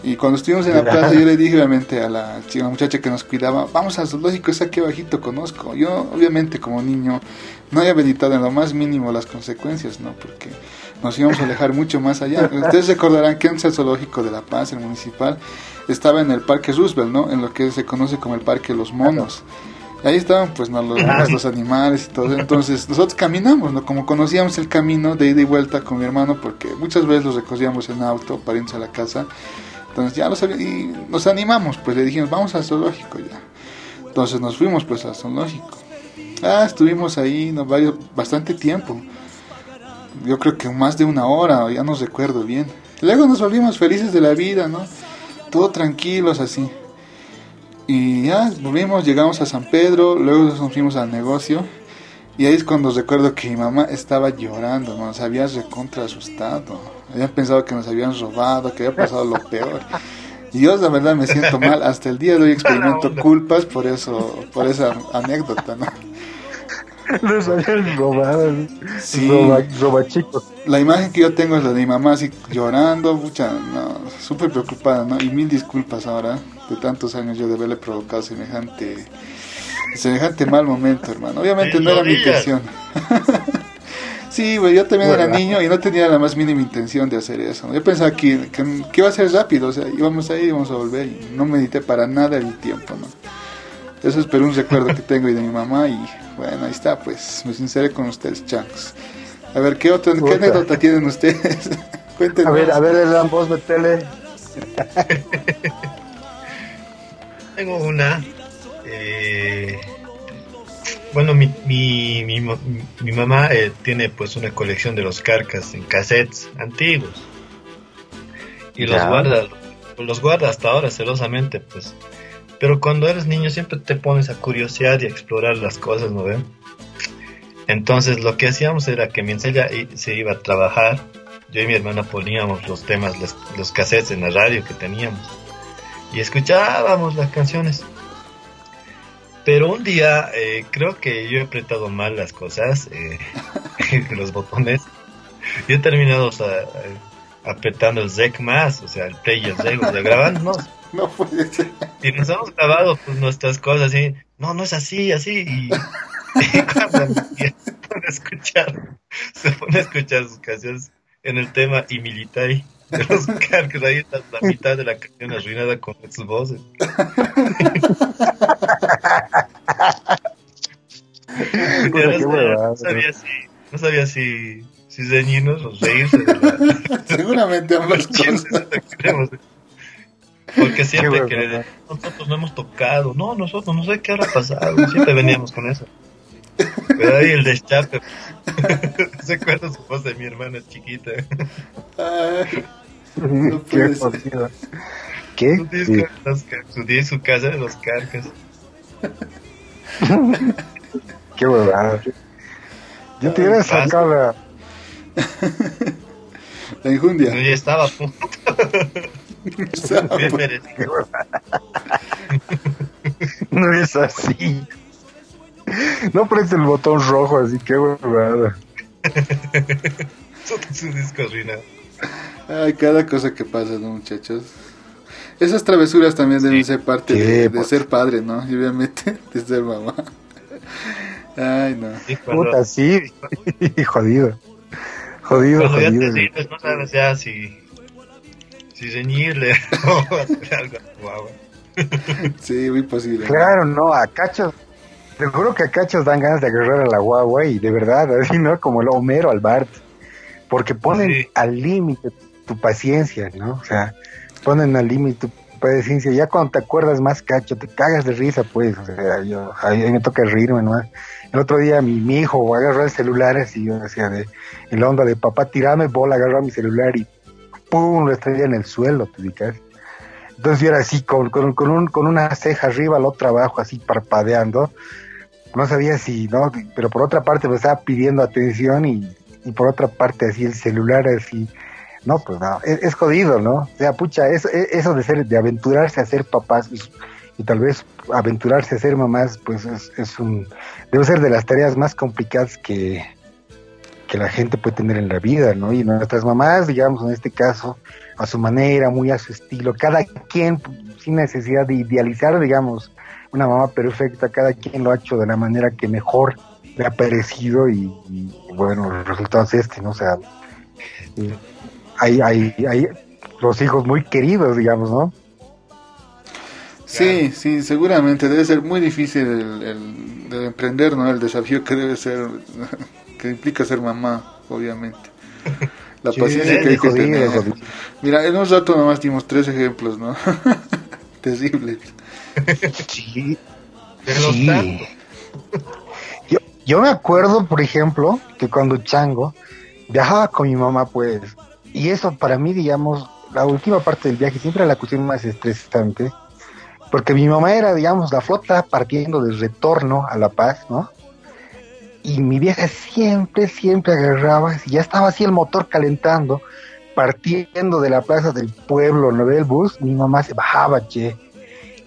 Y cuando estuvimos en la plaza, yo le dije obviamente a la chica, muchacha que nos cuidaba, vamos al zoológico, es aquí abajito, conozco. Yo, obviamente, como niño, no había meditado en lo más mínimo las consecuencias, ¿no? Porque nos íbamos a alejar mucho más allá. Ustedes recordarán que antes el zoológico de La Paz, el municipal, estaba en el Parque Roosevelt, ¿no? En lo que se conoce como el Parque Los Monos. Ahí estaban pues ¿no? los, los animales y todo. Entonces nosotros caminamos, ¿no? Como conocíamos el camino de ida y vuelta con mi hermano, porque muchas veces los recogíamos en auto para irnos a la casa. Entonces ya lo sabía, y nos animamos, pues le dijimos, vamos al zoológico ya. Entonces nos fuimos pues al zoológico. Ah, estuvimos ahí no, varios, bastante tiempo. Yo creo que más de una hora, ya no recuerdo bien. Luego nos volvimos felices de la vida, ¿no? Todo tranquilos así. Y ya volvimos, llegamos a San Pedro, luego nos fuimos al negocio. Y ahí es cuando recuerdo que mi mamá estaba llorando, ¿no? se había recontra asustado. Habían pensado que nos habían robado, que había pasado lo peor. Y yo la verdad me siento mal, hasta el día de hoy experimento culpas por eso, por esa anécdota, ¿no? Nos habían robado. Sí. Roba, roba chicos. La imagen que yo tengo es la de mi mamá así llorando, mucha, no, súper preocupada, ¿no? Y mil disculpas ahora de tantos años yo de haberle provocado semejante, semejante mal momento, hermano. Obviamente no era mi intención. sí, güey, yo también era niño y no tenía la más mínima intención de hacer eso. Yo pensaba que, que, que iba a ser rápido, o sea, íbamos a ir, íbamos a volver y no medité para nada el tiempo, ¿no? Eso es pero un recuerdo que tengo y de mi mamá y bueno, ahí está, pues me sinceré con ustedes, changos. A ver, ¿qué otra, qué anécdota tienen ustedes? Cuéntenos. A ver, a ver, el voz de tele. Tengo una. eh, bueno, mi, mi, mi, mi mamá eh, tiene pues una colección de los carcas en cassettes antiguos. Y los guarda, los guarda hasta ahora celosamente, pues. Pero cuando eres niño siempre te pones a curiosear y a explorar las cosas, ¿no ven? Entonces lo que hacíamos era que mientras ella se iba a trabajar, yo y mi hermana poníamos los temas, los, los cassettes en la radio que teníamos y escuchábamos las canciones. Pero un día eh, creo que yo he apretado mal las cosas, eh, los botones. Yo he terminado o sea, eh, apretando el ZEC más, o sea, el play y el ZEC, o sea, grabándonos. No puede ser. Y nos hemos grabado pues, nuestras cosas así, no, no es así, así. Y, y cuando se pone a escuchar, se pone a escuchar sus canciones en el tema y militar de los cargos, ahí está la mitad de la canción arruinada con sus voces. No, sabía si, no sabía si, si o reírse de la, Seguramente ambas cosas. tenemos. Porque siempre Qué que le- nosotros no hemos tocado, no, nosotros no sé qué habrá pasado, siempre veníamos con eso. Pero ahí el destape, se acuerda su voz de mi hermana chiquita, Ay, No Qué jodido. ¿Qué? su Sí. car- su, casa de los carcas. Qué huevada. Yo te hubiera sacado la... la injundia. Yo ya estaba a punto, bien merecido. No es así. No pones el botón rojo así, qué huevada. su, disco arruinado. Ay, cada cosa que pasa, ¿no, muchachos? Esas travesuras también deben ser parte Sí, de, de pues. ser padre, ¿no? Y obviamente de ser mamá. Ay, no. Cuando, Puta, sí. jodido. Jodido, cuando ya te jodido. rindes, no sabes ya si, si reñirle o hacer algo a tu guagua. Sí, muy posible. Claro, no, a cachos. Te juro que a cachos dan ganas de agarrar a la guagua y de verdad, así, ¿no? Como el Homero al Bart. Porque ponen Sí. al límite tu paciencia, ¿no? O sea, ponen al límite tu paciencia. Ya cuando te acuerdas más cacho, te cagas de risa, pues. O sea, yo, a mí me toca reírme, ¿no? El otro día mi, mi hijo agarró el celular así, yo decía, de, en la onda de papá, tirame bola, agarró mi celular y ¡pum! lo estrella en el suelo, te ubicas. Entonces yo era así, con, con, con, un, con una ceja arriba, la otra abajo, así parpadeando. No sabía si, ¿no? Pero por otra parte me estaba pidiendo atención y, y por otra parte así el celular así. No, pues no, es, es jodido, ¿no? O sea, pucha, eso, eso de ser, de aventurarse a ser papás y, y tal vez aventurarse a ser mamás, pues es, es un, debe ser de las tareas más complicadas que, que la gente puede tener en la vida, ¿no? Y nuestras mamás, digamos, en este caso, a su manera, muy a su estilo, cada quien sin necesidad de idealizar, digamos, una mamá perfecta, cada quien lo ha hecho de la manera que mejor le ha parecido y, y, bueno, el resultado es este, ¿no? O sea, hay, hay, hay los hijos muy queridos, digamos, ¿no? Sí, sí, seguramente debe ser muy difícil el, el, el emprender, ¿no? El desafío que debe ser, que implica ser mamá, obviamente. La Sí, paciencia que hay que tener. Mira, en un rato nomás dimos tres ejemplos, ¿no? Terrible. Sí. De los Sí. tantos. Yo, yo me acuerdo, por ejemplo, que cuando chango viajaba con mi mamá, pues, y eso para mí, digamos, la última parte del viaje siempre era la cuestión más estresante, porque mi mamá era, digamos, la flota partiendo de retorno a La Paz, ¿no? Y mi vieja siempre, siempre agarraba, ya estaba así el motor calentando, partiendo de la plaza del pueblo, ¿no ve el bus? Mi mamá se bajaba, che.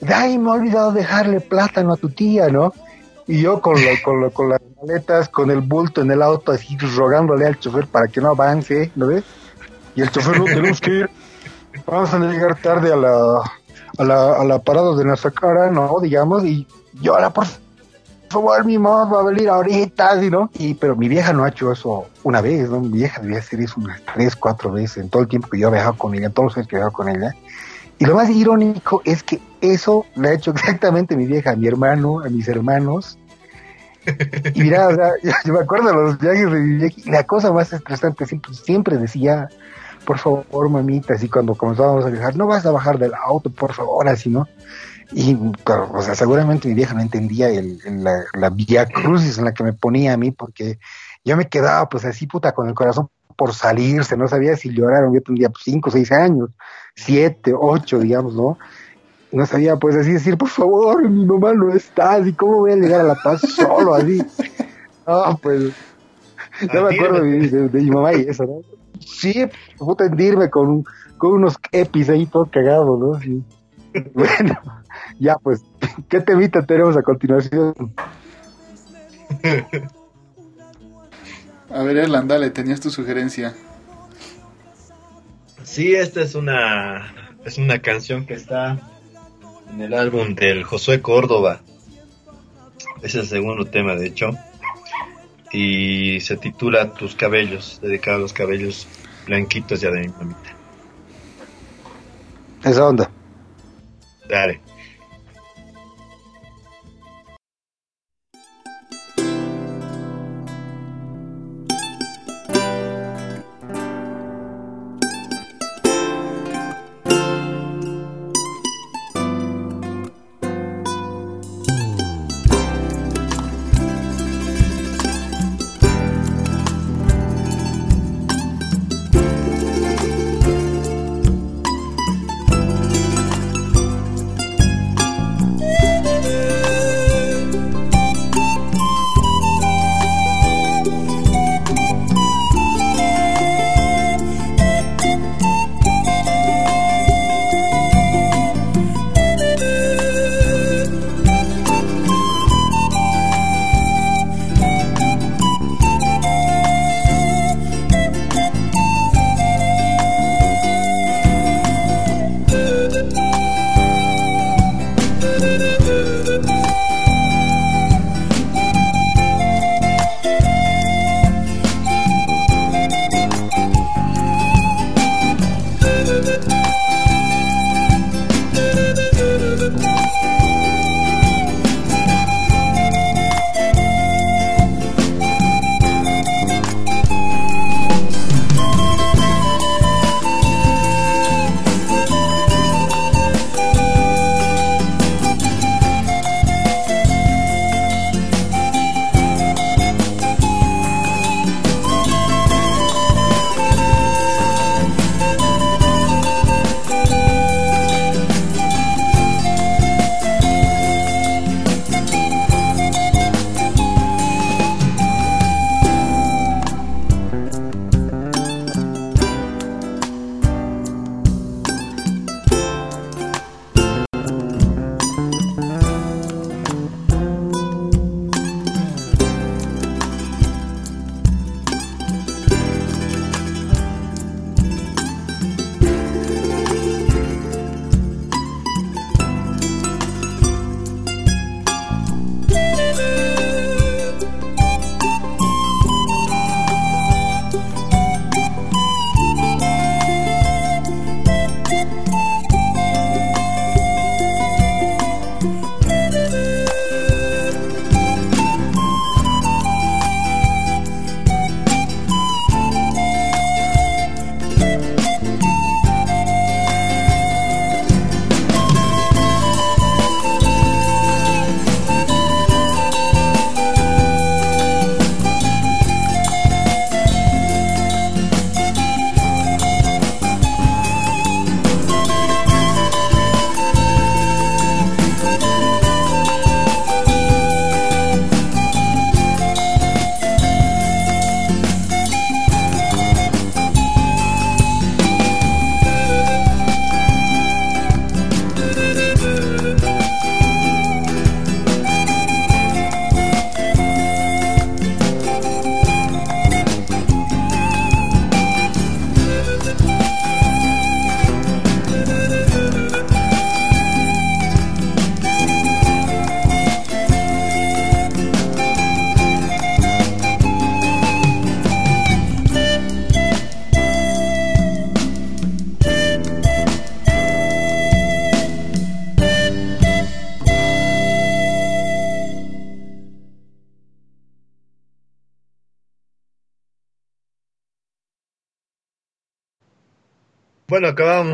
Ay, me he olvidado dejarle plátano a tu tía, ¿no? Y yo con, lo- con, lo- con las maletas, con el bulto en el auto, así rogándole al chofer para que no avance, ¿no ves? Y el chofer, no tenemos que ir, vamos a llegar tarde a la, a la, a la parada de nuestra cara, ¿no? Digamos, y ahora, por favor, mi mamá va a venir ahorita, así, ¿no? Y, pero mi vieja no ha hecho eso una vez, ¿no? Mi vieja debía hacer eso unas tres, cuatro veces en todo el tiempo que yo he viajado con ella, todos los años que he viajado con ella. Y lo más irónico es que eso le ha hecho exactamente mi vieja, a mi hermano, a mis hermanos. Y mira, o sea, yo, me acuerdo de los viajes de mi vieja, y la cosa más estresante siempre, siempre decía, por favor, mamita, así cuando comenzábamos a viajar, no vas a bajar del auto, por favor, así, ¿no? Y, o sea, seguramente mi vieja no entendía la, la vía crucis en la que me ponía a mí, porque yo me quedaba, pues así, puta, con el corazón por salirse, no sabía si lloraron, yo tendría pues, cinco, seis años, siete, ocho, digamos, ¿no? No sabía, pues así decir, por favor, mi mamá no está, así, ¿cómo voy a llegar a La Paz solo, así? No, pues, yo me acuerdo de, de- de mi mamá y eso, ¿no? Sí, puta, hendirme con, un- con unos epis ahí todo cagados, ¿no? Sí. Bueno, ya pues, ¿qué temita tenemos a continuación? A ver, Erlan, dale, tenías tu sugerencia. Sí, esta es una es una canción que está en el álbum del Josué Córdoba. Es el segundo tema, de hecho. Y se titula Tus cabellos, dedicado a los cabellos blanquitos ya de mi mamita. Esa onda. Dale.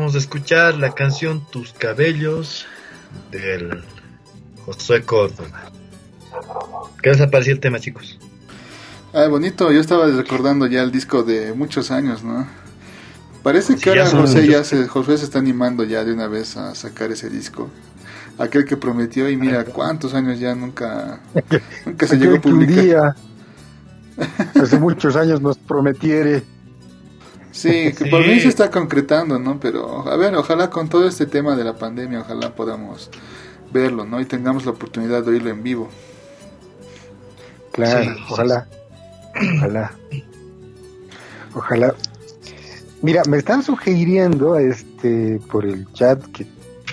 Acabamos de escuchar la canción Tus cabellos del Josué Córdoba. ¿Qué les ha parecido el tema, chicos? Ah, bonito, yo estaba recordando ya el disco de muchos años, ¿no? Parece Sí, que ahora José, ya se, Josué se está animando ya de una vez a sacar ese disco. Aquel que prometió y mira cuántos años ya nunca, nunca se llegó a publicar. día, hace muchos años nos prometiere. Sí, que Sí. por fin se está concretando, ¿no? Pero a ver, ojalá con todo este tema de la pandemia, ojalá podamos verlo, ¿no? Y tengamos la oportunidad de oírlo en vivo. Claro, Sí, sí, ojalá. Ojalá. Ojalá. Mira, me están sugiriendo este por el chat que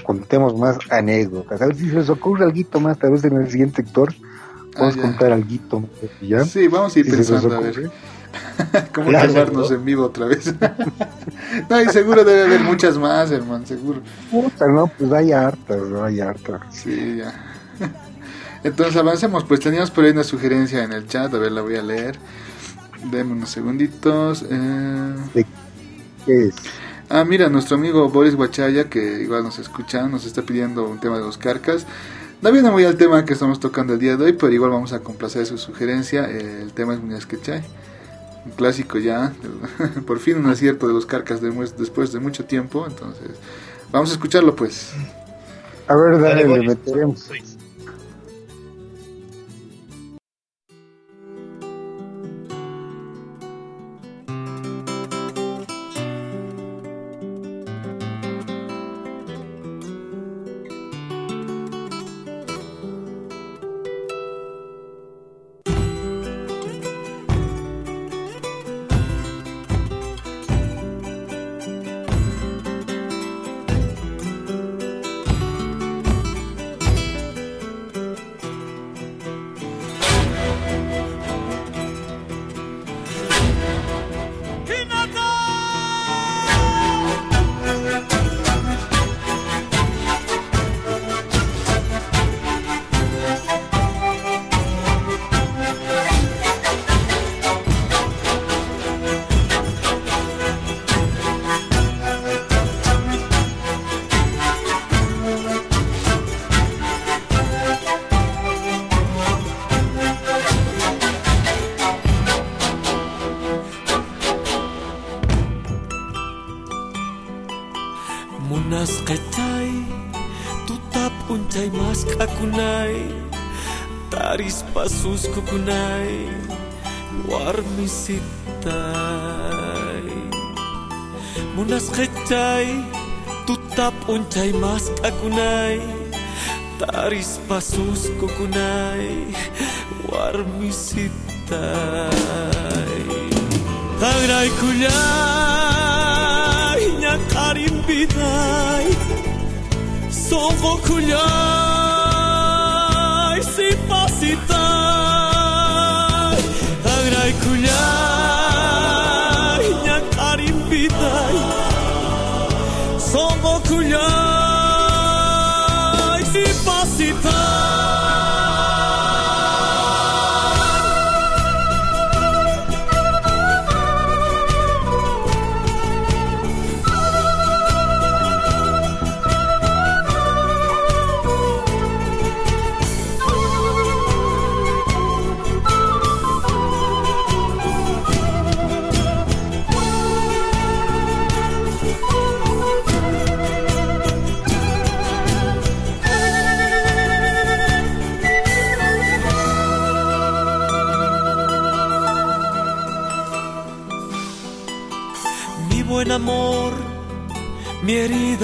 contemos más anécdotas. A ver si se les ocurre algo más, tal vez en el siguiente sector. Vamos Ah, a contar algo más. ¿ya? Sí, vamos a ir Si pensando a ver. cómo Claro. grabarnos en vivo otra vez. no, y seguro debe haber muchas más, hermano, seguro. Puta, no, pues hay hartas, no hay hartas. Sí, ya. Entonces avancemos, pues teníamos por ahí una sugerencia en el chat, a ver, la voy a leer. Deme unos segunditos. Eh... ¿Qué es? Ah, mira, nuestro amigo Boris Guachaya, que igual nos escucha, nos está pidiendo un tema de los carcas. No viene muy al tema que estamos tocando el día de hoy, pero igual vamos a complacer su sugerencia. El tema es Muñoz Quechay, un clásico ya. Por fin un acierto de los carcas de después de mucho tiempo. Entonces, vamos a escucharlo pues. A ver, dale, Dale, le meteremos. Mas kacai Tutap uncai mas kakunai Taris pasus kukunai Warmi sitai. Munas kacai Tutap uncai mas kakunai Taris pasus kukunai Warmi sitai. Tagrai kulai Nyakarim bidai. só vou colher se possitam.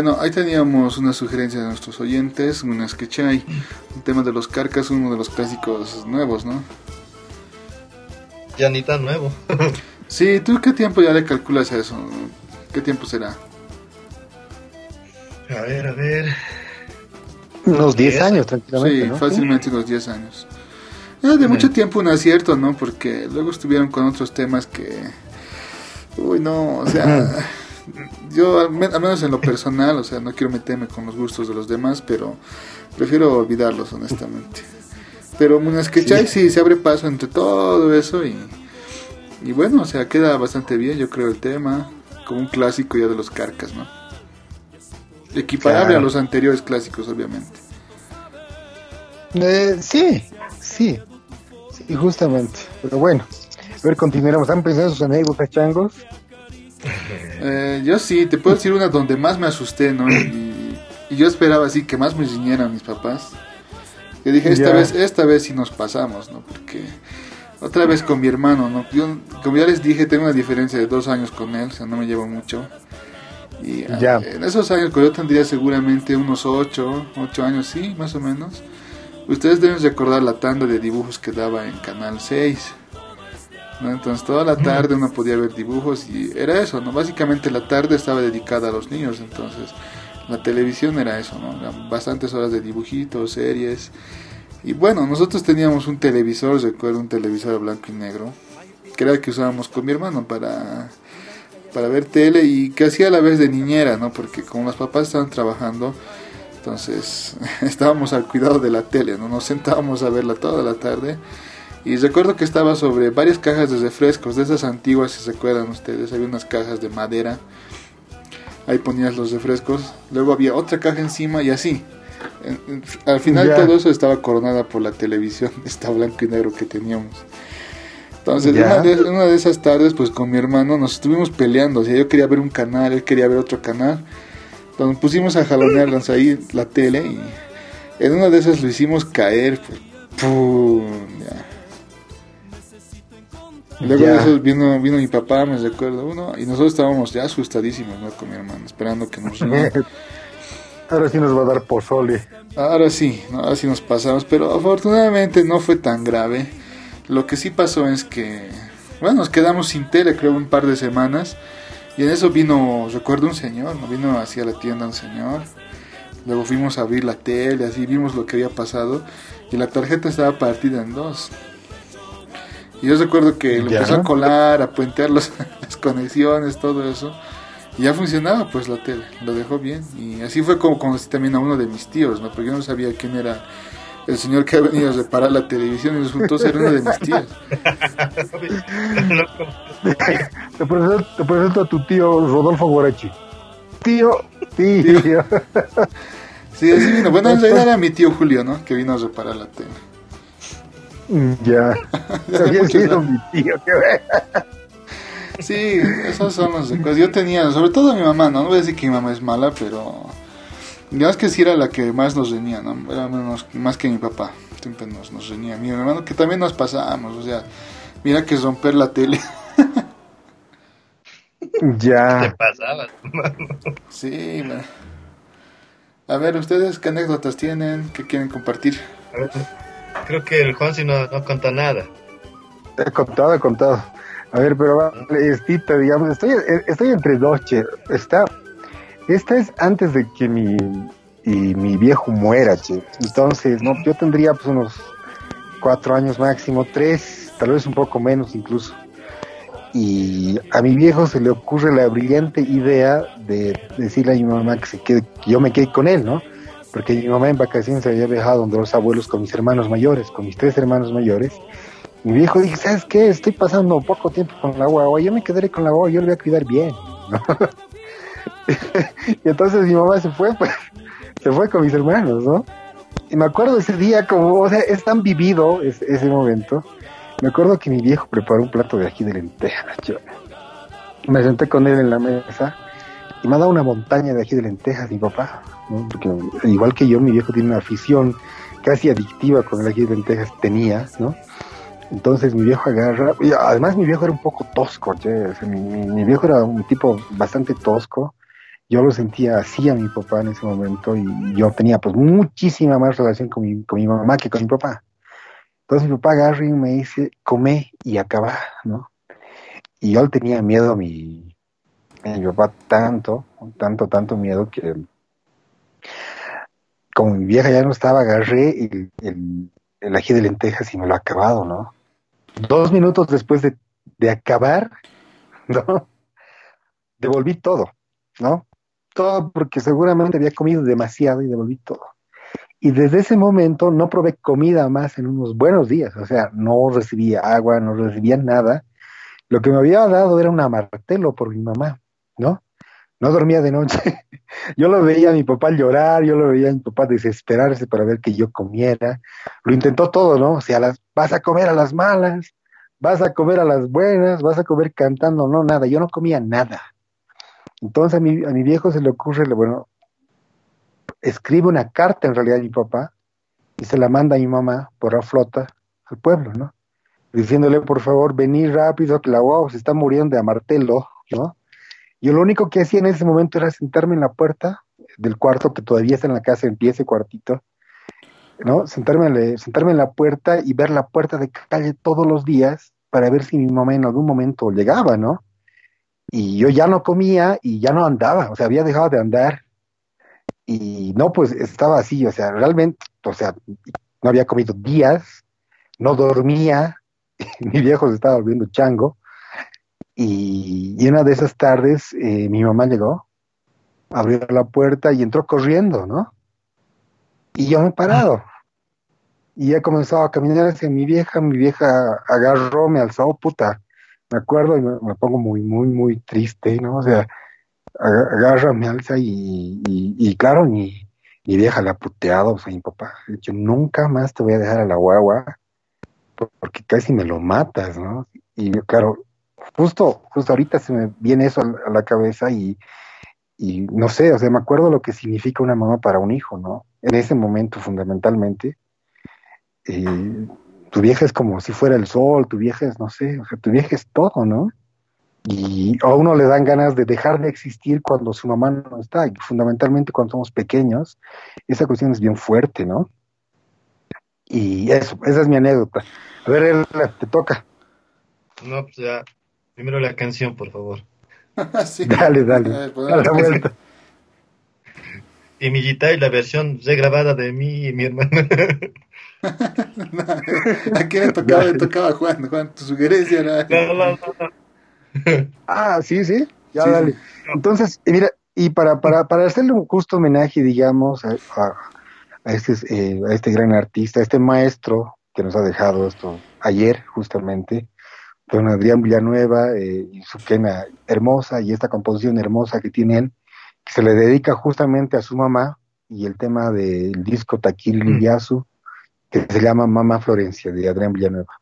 Bueno, ahí teníamos una sugerencia de nuestros oyentes, una sketchay, el tema de los carcas, uno de los clásicos nuevos, ¿no? Ya ni tan nuevo. Sí, ¿tú qué tiempo ya le calculas a eso? ¿Qué tiempo será? A ver, a ver. Unos 10 Diez. años, tranquilamente. Sí, ¿no? fácilmente unos 10 años. Era de mucho tiempo un acierto, ¿no? Porque luego estuvieron con otros temas que... Uy, no, o sea... Yo, al, men- al menos en lo personal, o sea, no quiero meterme con los gustos de los demás, pero prefiero olvidarlos, honestamente. Pero una Sketchay sí. se abre paso entre todo eso y... Y bueno, o sea, queda bastante bien, yo creo, el tema. Como un clásico ya de los carcas, ¿no? Equiparable Claro. a los anteriores clásicos, obviamente. Eh, sí, sí, sí, justamente. Pero bueno, a ver, continuaremos. ¿Han pensado en sus anécdotas, changos? Eh, yo sí, te puedo decir una donde más me asusté, ¿no? Y, y yo esperaba así que más me riñeran mis papás. Yo dije, esta Ya. vez, esta vez sí nos pasamos, ¿no? Porque otra vez con mi hermano, ¿no? Yo, como ya les dije, tengo una diferencia de dos años con él, o sea, no me llevo mucho. Y ah, Ya. en esos años, pues yo tendría seguramente unos ocho, ocho años, sí, más o menos. Ustedes deben recordar la tanda de dibujos que daba en Canal 6. Entonces toda la tarde uno podía ver dibujos y era eso, ¿no? Básicamente la tarde estaba dedicada a los niños, entonces la televisión era eso, ¿no? Eran bastantes horas de dibujitos, series. Y bueno, nosotros teníamos un televisor, recuerdo un televisor blanco y negro, que era que usábamos con mi hermano para, para ver tele y que hacía a la vez de niñera, ¿no? Porque como los papás estaban trabajando, entonces estábamos al cuidado de la tele, ¿no? Nos sentábamos a verla toda la tarde. Y recuerdo que estaba sobre varias cajas de refrescos, de esas antiguas, si se acuerdan ustedes, había unas cajas de madera. Ahí ponías los refrescos. Luego había otra caja encima y así. Al final Ya. todo eso estaba coronada por la televisión, esta blanco y negro que teníamos. Entonces, una de, una de esas tardes, pues con mi hermano nos estuvimos peleando. O sea, yo quería ver un canal, él quería ver otro canal. Entonces nos pusimos a jalonearnos ahí la tele y en una de esas lo hicimos caer. Pues, ¡pum! Ya. Y Luego Ya. de eso vino, vino mi papá, me recuerdo uno, y nosotros estábamos ya asustadísimos ¿no? con mi hermano, esperando que nos. Ahora sí nos va a dar pozole. Ahora sí, ¿no? ahora sí nos pasamos, pero afortunadamente no fue tan grave. Lo que sí pasó es que, bueno, nos quedamos sin tele, creo, un par de semanas. Y en eso vino, recuerdo un señor, ¿no? Vino hacia la tienda un señor. Luego fuimos a abrir la tele, así vimos lo que había pasado. Y la tarjeta estaba partida en dos. Y yo recuerdo que lo empezó a colar, a puentear los- las conexiones, todo eso. Y ya funcionaba pues la tele, lo dejó bien. Y así fue como conocí también a uno de mis tíos, ¿no? Porque yo no sabía quién era el señor que ha venido a reparar la televisión y resultó ser uno de mis tíos. Te presento, te presento a tu tío Rodolfo Guarachi. Tío, tío. Sí, así vino. Bueno, en realidad era mi tío Julio, ¿no? Que vino a reparar la tele. Ya. Había sido mi tío. qué Sí, esos son los recuerdos. Yo tenía, sobre todo mi mamá, ¿no? No voy a decir que mi mamá es mala, pero... Digamos que sí era la que más nos reñía, ¿no? Era menos, más que mi papá. Siempre nos, nos reñía. Mi hermano, que también nos pasábamos, o sea... Mira que es romper la tele. Te Ya. pasaba. Sí, man. A ver, ¿ustedes qué anécdotas tienen? ¿Qué quieren compartir? A ver, Creo que el Juan si no, no cuenta nada. He contado, he contado. A ver, pero va, Estita, digamos, estoy, estoy entre dos, che. Está, esta es antes de que mi, y mi viejo muera, che. Entonces, no, yo tendría pues unos cuatro años máximo, tres, tal vez un poco menos incluso. Y a mi viejo se le ocurre la brillante idea de decirle a mi mamá que, se quede, que yo me quede con él, ¿no? Porque mi mamá en vacaciones había viajado donde los abuelos con mis hermanos mayores, con mis tres hermanos mayores. Mi viejo dijo, ¿sabes qué? Estoy pasando poco tiempo con la guagua, yo me quedaré con la guagua, yo le voy a cuidar bien. ¿no? y entonces mi mamá se fue, pues, se fue con mis hermanos, ¿no? Y me acuerdo ese día como, o sea, es tan vivido ese, momento. Me acuerdo que mi viejo preparó un plato de aquí de lentejas. Yo me senté con él en la mesa y me ha dado una montaña de aquí de lentejas, mi papá. ¿no? Porque igual que yo, mi viejo tiene una afición casi adictiva con el ají de lentejas, tenía, ¿no? Entonces mi viejo agarra, y además mi viejo era un poco tosco, sea, mi, viejo era un tipo bastante tosco yo lo sentía así a mi papá en ese momento y yo tenía pues muchísima más relación con mi, con mi mamá que con mi papá. Entonces mi papá agarra y me dice, come y acaba, ¿no? Y yo tenía miedo a mi, mi papá tanto, tanto, tanto miedo que como mi vieja ya no estaba, agarré el, el, el ají de lentejas y me lo ha acabado, ¿no? Dos minutos después de, de acabar, ¿no? Devolví todo, ¿no? Todo porque seguramente había comido demasiado y devolví todo. Y desde ese momento no probé comida más en unos buenos días, o sea, no recibía agua, no recibía nada. Lo que me había dado era un amartelo por mi mamá, ¿no? No dormía de noche. Yo lo veía a mi papá llorar, yo lo veía a mi papá desesperarse para ver que yo comiera. Lo intentó todo, ¿no? O sea, las, vas a comer a las malas, vas a comer a las buenas, vas a comer cantando, no, nada. Yo no comía nada. Entonces a mi, a mi viejo se le ocurre, bueno, escribe una carta en realidad a mi papá y se la manda a mi mamá por la flota al pueblo, ¿no? Diciéndole, por favor, venir rápido, que la guau se está muriendo de amartelo, ¿no? Yo lo único que hacía en ese momento era sentarme en la puerta del cuarto que todavía está en la casa, en pie ese cuartito, ¿no? Sentarme, sentarme en la puerta y ver la puerta de calle todos los días para ver si mi mamá en algún momento llegaba, ¿no? Y yo ya no comía y ya no andaba, o sea, había dejado de andar. Y no, pues estaba así, o sea, realmente, o sea, no había comido días, no dormía, mi viejo se estaba volviendo chango. Y, una de esas tardes eh, mi mamá llegó, abrió la puerta y entró corriendo, ¿no? Y yo me he parado. Y ya comenzaba a caminar hacia mi vieja, mi vieja agarró, me alzó, puta, me acuerdo y me, pongo muy, muy, muy triste, ¿no? O sea, agarra, me alza y, y, claro, mi, mi vieja la ha puteado, o sea, mi papá, yo nunca más te voy a dejar a la guagua porque casi me lo matas, ¿no? Y claro, justo, justo ahorita se me viene eso a la cabeza y, y no sé, o sea, me acuerdo lo que significa una mamá para un hijo, ¿no? En ese momento, fundamentalmente, eh, tu vieja es como si fuera el sol, tu vieja es, no sé, o sea, tu vieja es todo, ¿no? Y a uno le dan ganas de dejar de existir cuando su mamá no está, y fundamentalmente cuando somos pequeños, esa cuestión es bien fuerte, ¿no? Y eso, esa es mi anécdota. A ver, te toca. No, pues ya, primero la canción, por favor. Sí. Dale, dale. Eh, pues, A la vuelta. Y mi guitarra y la versión regrabada de mí y mi hermano. ¿A quién le tocaba? Le tocaba Juan. Juan, tu sugerencia era. No, no, no, no. Ah, sí, sí. Ya, Sí, dale. sí. Entonces, mira, y para, para, para hacerle un justo homenaje, digamos, a, a, a este, eh, a este gran artista, a este maestro que nos ha dejado esto ayer, justamente, don Adrián Villanueva, eh, y su quena hermosa y esta composición hermosa que tiene él, que se le dedica justamente a su mamá y el tema del disco Taquiri Mm. Liyasu, que se llama Mamá Florencia, de Adrián Villanueva.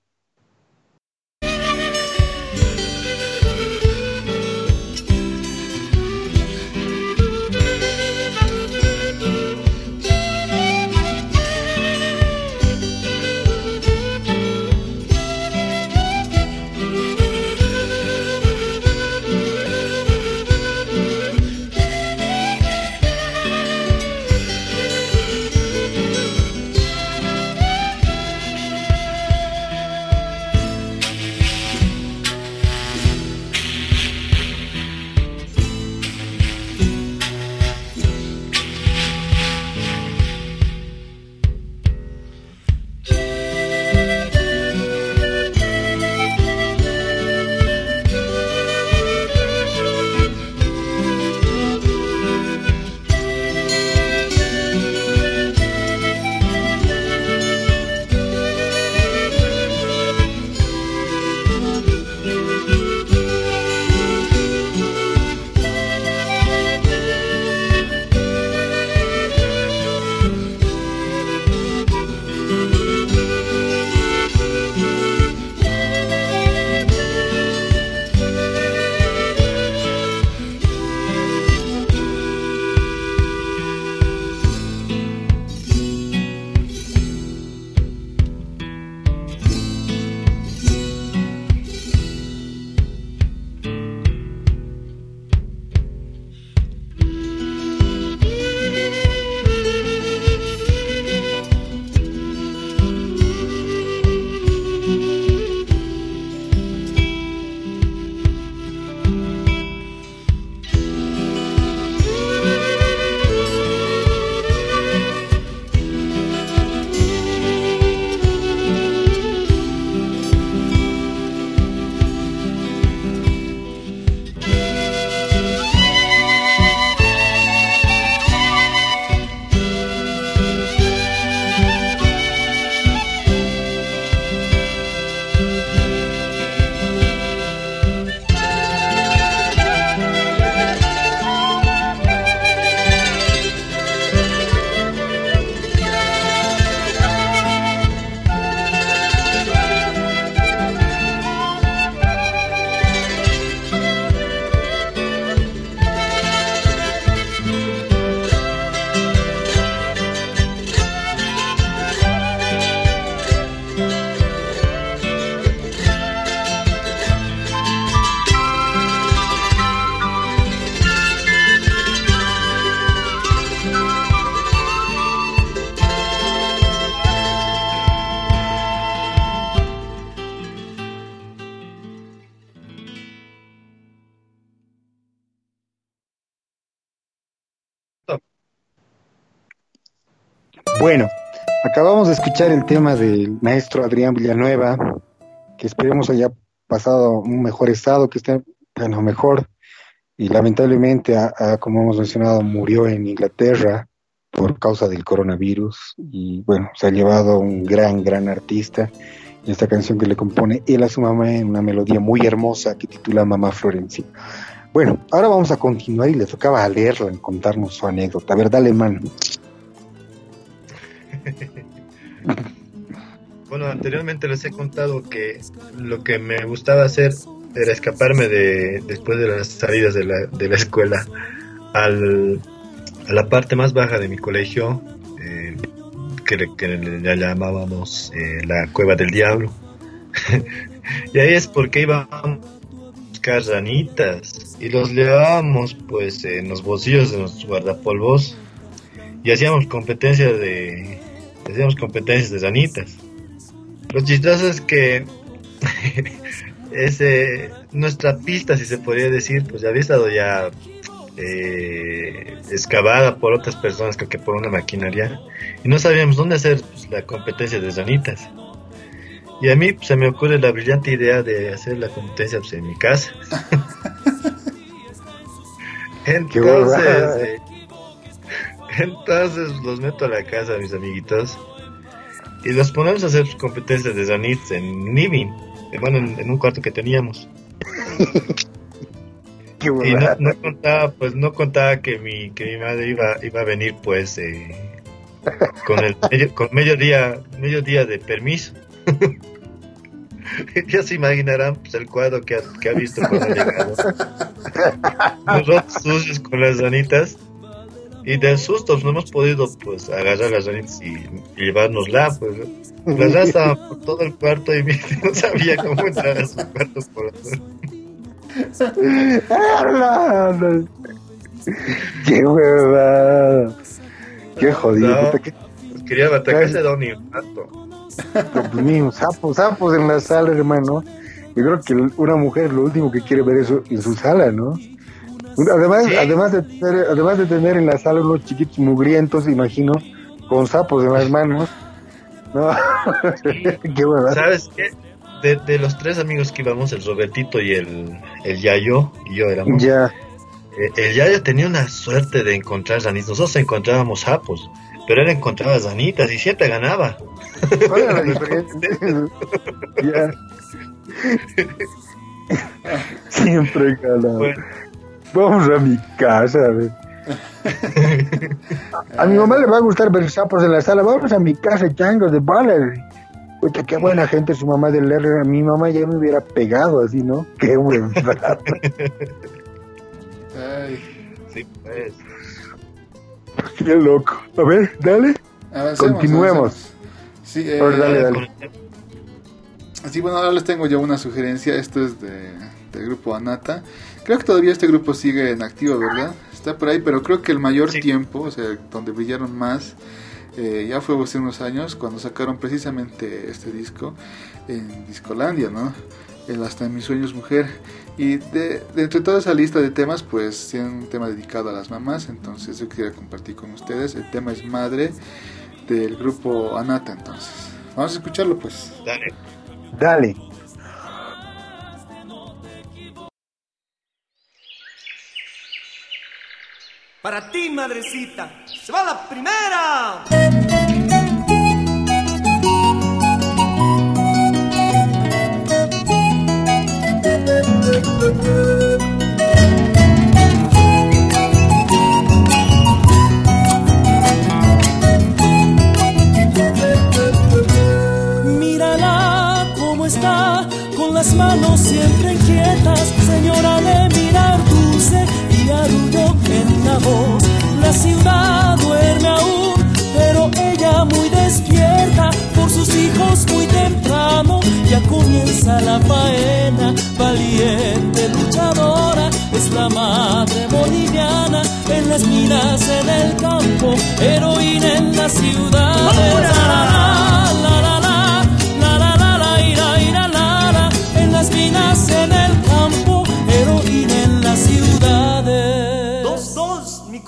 Escuchar el tema del maestro Adrián Villanueva, que esperemos haya pasado un mejor estado, que esté bueno, mejor. Y lamentablemente, a- como hemos mencionado, murió en Inglaterra por causa del coronavirus. Y bueno, se ha llevado un gran, gran artista. Y esta canción que le compone él a su mamá en una melodía muy hermosa que titula Mamá Florencia. Bueno, ahora vamos a continuar y le tocaba leerla en contarnos su anécdota. A ver, dale mano. Bueno, anteriormente les he contado que lo que me gustaba hacer era escaparme de después de las salidas de la, de la escuela al, a la parte más baja de mi colegio, eh, que, le- que le la llamábamos eh, la cueva del diablo. y ahí es porque íbamos a buscar ranitas y los llevábamos pues en los bolsillos de nuestros guardapolvos y hacíamos competencias de hacíamos competencias de ranitas. Lo chistoso es que ese, nuestra pista, si se podría decir, pues ya había estado ya eh, excavada por otras personas, creo que por una maquinaria, y no sabíamos dónde hacer pues, la competencia de ranitas. Y a mí pues, se me ocurre la brillante idea de hacer la competencia pues, en mi casa. Entonces, eh, entonces los meto a la casa mis amiguitos y los ponemos a hacer competencias de ranitas en living, eh, bueno, en, en un cuarto que teníamos. Qué Y no, contaba, pues no contaba que mi, que mi madre iba, iba a venir pues eh, con el con medio día, medio día de permiso. ya se imaginarán pues el cuadro que ha, que ha visto cuando ha llegado. Los rotos sucios con las ranitas. Y del susto pues, no hemos podido pues agarrar las ranitas y, y llevárnosla, pues. ¿no? La por todo el cuarto y no sabía cómo entrar a su cuarto por. ¡Qué huevada! ¡Qué jodido! No. qué- Quería atacarse de un infarto. Pues mismo, sapos, sapos en la sala, hermano. Yo creo que una mujer lo último que quiere ver eso en su sala, ¿no? Además, Sí. además, de tener, además de tener en la sala unos chiquitos mugrientos, imagino, con sapos en las manos. No, qué. ¿Sabes qué? De, de los tres amigos que íbamos, el Robertito y el, el Yayo, y yo éramos. Ya, eh, el Yayo tenía una suerte de encontrar ranitas. Nosotros encontrábamos sapos, pero él encontraba ranitas y siempre ganaba. ¿cuál era la diferencia? ya. Siempre gana. Bueno, Vamos a mi casa, a ver. A, a mi mamá le va a gustar ver sapos en la sala. Vamos a mi casa, changos de balas. Puta, qué buena gente su mamá del R. A mi mamá ya me hubiera pegado así, ¿no? Qué buen rato. Ay, sí, pues. Qué loco. A ver, dale. avancemos, Continuemos. avancemos. Sí, eh, Ahora dale, Ahora dale. con el- Sí, bueno, ahora les tengo yo una sugerencia. Esto es de, del grupo Anata. Creo que todavía este grupo sigue en activo, ¿verdad? Está por ahí, pero creo que el mayor Sí. tiempo, o sea, donde brillaron más, eh, ya fue hace unos años cuando sacaron precisamente este disco en Discolandia, ¿no? En Hasta mis sueños mujer. Y de, de entre toda esa lista de temas, pues tienen un tema dedicado a las mamás. Entonces yo quisiera compartir con ustedes. El tema es Madre del grupo Anata, entonces. Vamos a escucharlo, pues. Dale. Dale. Para ti, madrecita, se va la primera. Mírala cómo está, con las manos siempre inquietas, señora de mirar dulce y la La ciudad duerme aún, pero ella muy despierta, por sus hijos muy temprano, ya comienza la faena, valiente luchadora, es la madre boliviana, en las minas, en el campo, heroína en la ciudad.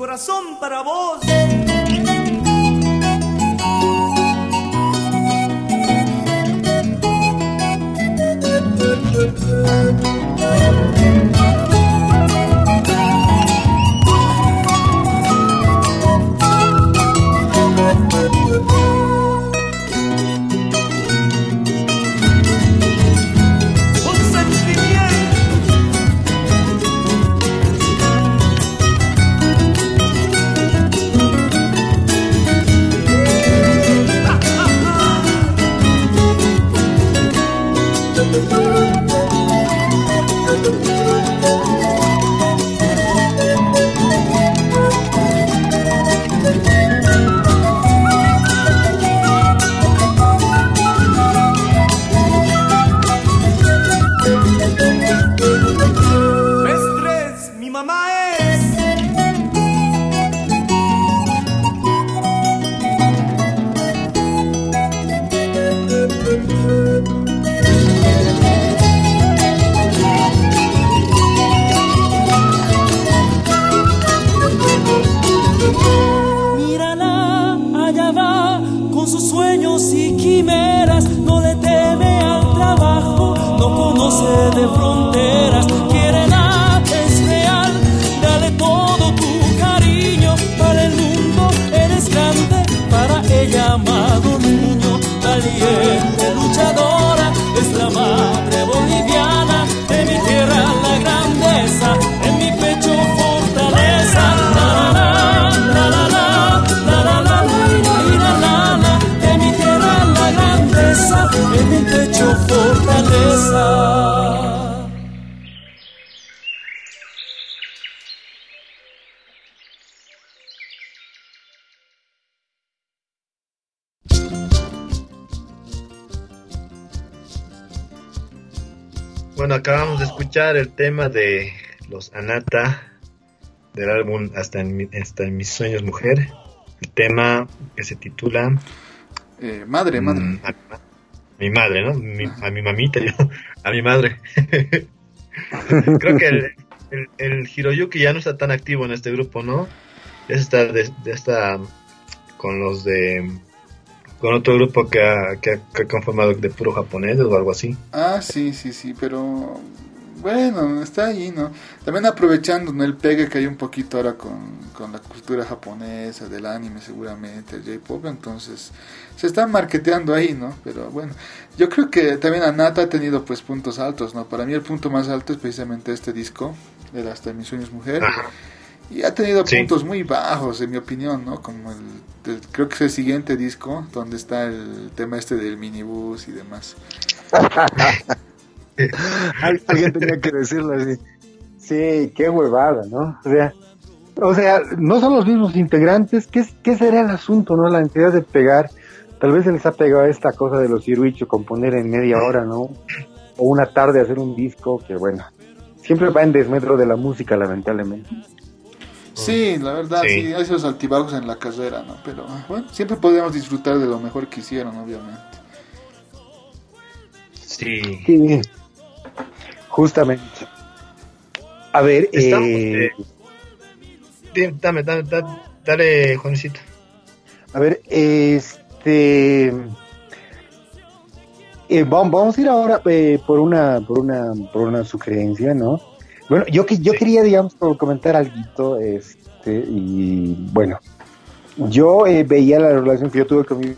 Corazón para vos. Tema de los Anata del álbum Hasta en, mi- Hasta en mis sueños mujer. El tema que se titula Eh, madre, madre. mm, a, a mi madre, ¿no? Mi- a mi mamita, yo, a mi madre. Creo que el, el, el Hiroyuki ya no está tan activo en este grupo, ¿no? Ya está, de- ya está con los de con otro grupo que ha, que ha- que ha conformado de puro japonés o algo así. Ah, sí, sí, sí, pero bueno, está ahí, ¿no? También aprovechando ¿no? el pegue que hay un poquito ahora con, con la cultura japonesa, del anime seguramente, el J-Pop, entonces se están marketeando ahí, ¿no? Pero bueno, yo creo que también Anata ha tenido pues puntos altos, ¿no? Para mí el punto más alto es precisamente este disco, el Hasta mis sueños mujer. Ajá. Y ha tenido Sí. puntos muy bajos, en mi opinión, ¿no? Como el, el- creo que es el siguiente disco, donde está el tema este del minibús y demás. Al- Alguien tenía que decirlo así. Sí, qué huevada, ¿no? O sea, o sea, no son los mismos integrantes. ¿Qué, qué será el asunto, no? La necesidad de pegar. Tal vez se les ha pegado esta cosa de los ciruichos, componer en media hora, ¿no? O una tarde hacer un disco que, bueno, siempre va en desmedro de la música, lamentablemente. Sí, la verdad, sí. Sí. hay esos altibajos en la carrera, ¿no? Pero bueno, siempre podemos disfrutar de lo mejor que hicieron, obviamente. Sí. Sí, justamente. A ver, Estamos, eh, eh, Dame, dame, dame, dale, Juancito. A ver, este. eh, vamos, vamos a ir ahora eh, por una por una por una sugerencia, ¿no? Bueno, yo que yo Sí. quería, digamos, comentar algo, este, y bueno, yo eh, veía la relación que yo tuve con mi,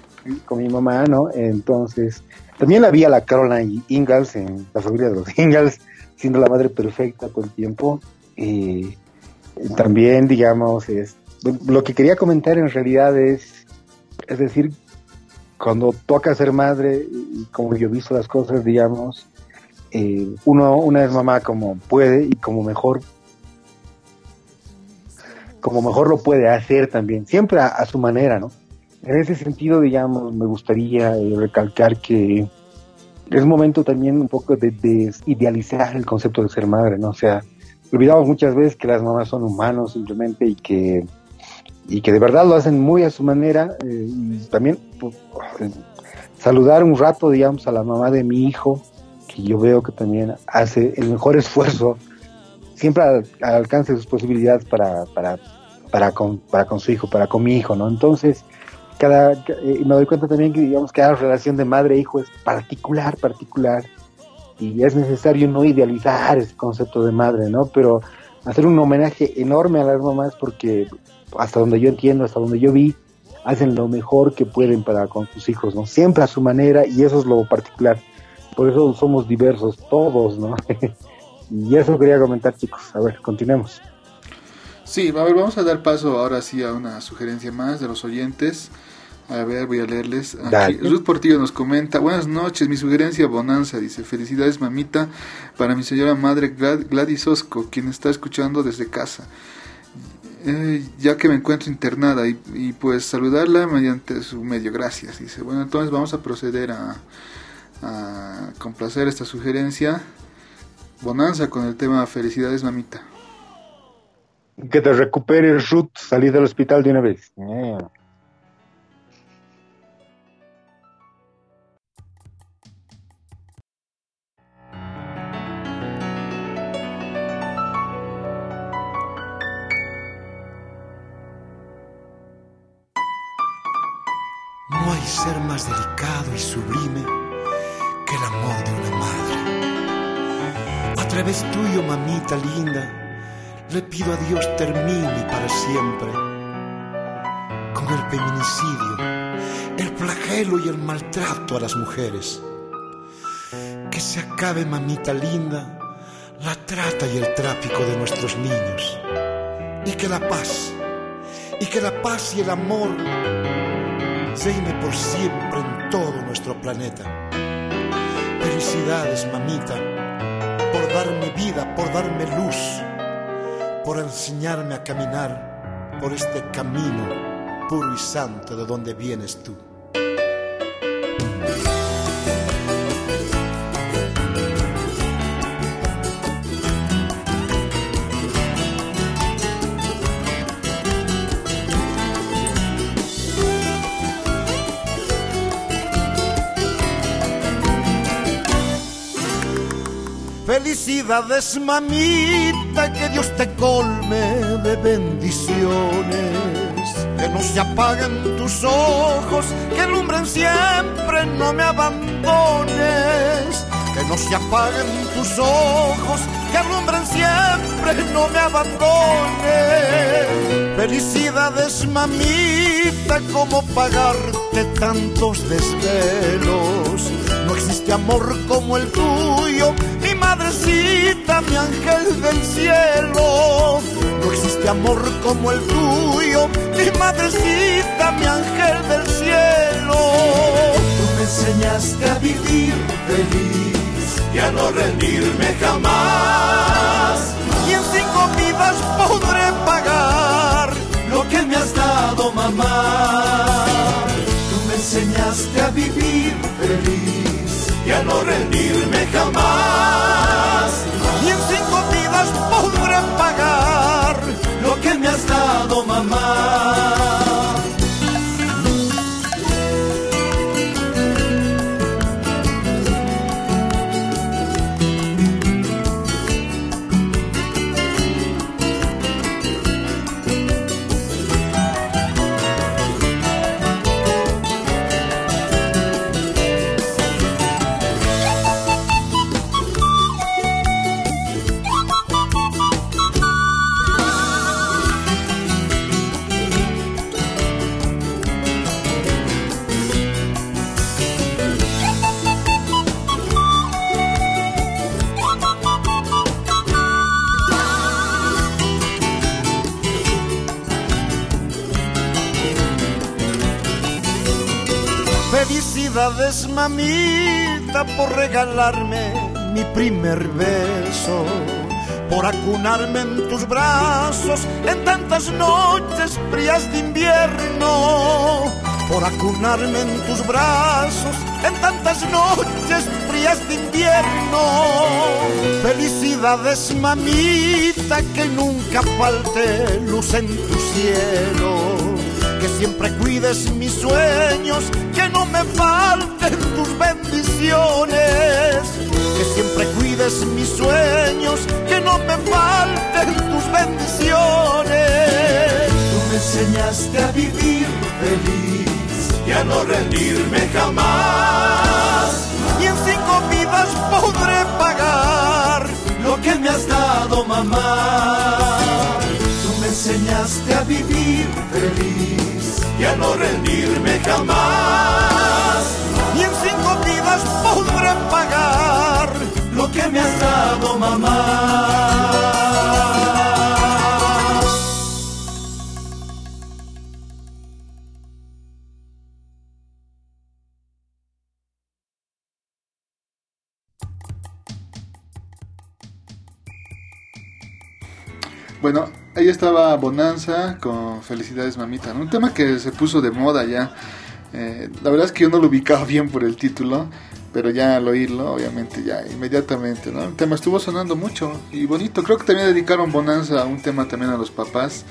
con mi mamá, ¿no? Entonces, también la vi a la Caroline Ingalls en la familia de los Ingalls, siendo la madre perfecta todo el tiempo. Y también, digamos, es, lo que quería comentar en realidad es, es decir, cuando toca ser madre, y como yo he visto las cosas, digamos, eh, uno una es mamá como puede y como mejor como mejor lo puede hacer también, siempre a su manera, ¿no? En ese sentido, digamos, me gustaría eh, recalcar que es momento también un poco de, de idealizar el concepto de ser madre, ¿no? O sea, olvidamos muchas veces que las mamás son humanos simplemente y que y que de verdad lo hacen muy a su manera eh, y también pues, saludar un rato digamos a la mamá de mi hijo que yo veo que también hace el mejor esfuerzo siempre al, al alcance de sus posibilidades para para para con, para con su hijo para con mi hijo no entonces cada eh, me doy cuenta también que digamos cada relación de madre e hijo es particular particular y es necesario no idealizar ese concepto de madre no pero hacer un homenaje enorme a las mamás porque hasta donde yo entiendo, hasta donde yo vi, hacen lo mejor que pueden para con sus hijos, ¿no? Siempre a su manera y eso es lo particular. Por eso somos diversos todos, ¿no? y eso quería comentar, chicos. A ver, continuemos. Sí, a ver, vamos a dar paso ahora sí a una sugerencia más de los oyentes. A ver, voy a leerles. Aquí, Dale. Ruth Portillo nos comenta, buenas noches, mi sugerencia Bonanza, dice, felicidades mamita para mi señora madre Glad- Gladys Osco, quien está escuchando desde casa, Eh, ya que me encuentro internada y, y, pues saludarla mediante su medio, gracias, dice. Bueno, entonces vamos a proceder a, a complacer esta sugerencia. Bonanza con el tema felicidades mamita. Que te recuperes, Ruth, salir del hospital de una vez. Hay ser más delicado y sublime que el amor de una madre. A través tuyo, mamita linda, le pido a Dios termine para siempre con el feminicidio, el flagelo y el maltrato a las mujeres. Que se acabe, mamita linda, la trata y el tráfico de nuestros niños. Y que la paz, y que la paz y el amor reine por siempre en todo nuestro planeta. Felicidades, mamita, por darme vida, por darme luz, por enseñarme a caminar por este camino puro y santo de donde vienes tú. Felicidades, mamita, que Dios te colme de bendiciones. Que no se apaguen tus ojos, que alumbren siempre, no me abandones. Que no se apaguen tus ojos, que alumbren siempre, no me abandones. Felicidades, mamita, como pagarte tantos desvelos. No existe amor como el tuyo, madrecita, mi ángel del cielo. No existe amor como el tuyo, mi madrecita, mi ángel del cielo. Tú me enseñaste a vivir feliz y a no rendirme jamás. Y en cinco vidas podré pagar lo que me has dado, mamá. Tú me enseñaste a vivir feliz y a no rendirme jamás. Felicidades, mamita, por regalarme mi primer beso, por acunarme en tus brazos en tantas noches frías de invierno, por acunarme en tus brazos en tantas noches frías de invierno. Felicidades, mamita, que nunca falte luz en tu cielo que siempre cuides mis sueños, no me falten tus bendiciones, que siempre cuides mis sueños, que no me falten tus bendiciones. Tú me enseñaste a vivir feliz y a no rendirme jamás. Y en cinco vidas podré pagar lo que me has dado, mamá. Tú me enseñaste a vivir feliz y a no rendirme jamás. Ni en cinco vidas podré pagar lo que me has dado, mamá. Bueno, ahí estaba Bonanza con Felicidades Mamita, ¿no? un tema que se puso de moda ya. Eh, la verdad es que yo no lo ubicaba bien por el título, pero ya al oírlo, obviamente ya inmediatamente, ¿no? El tema estuvo sonando mucho y bonito. Creo que también dedicaron Bonanza a un tema también a los papás,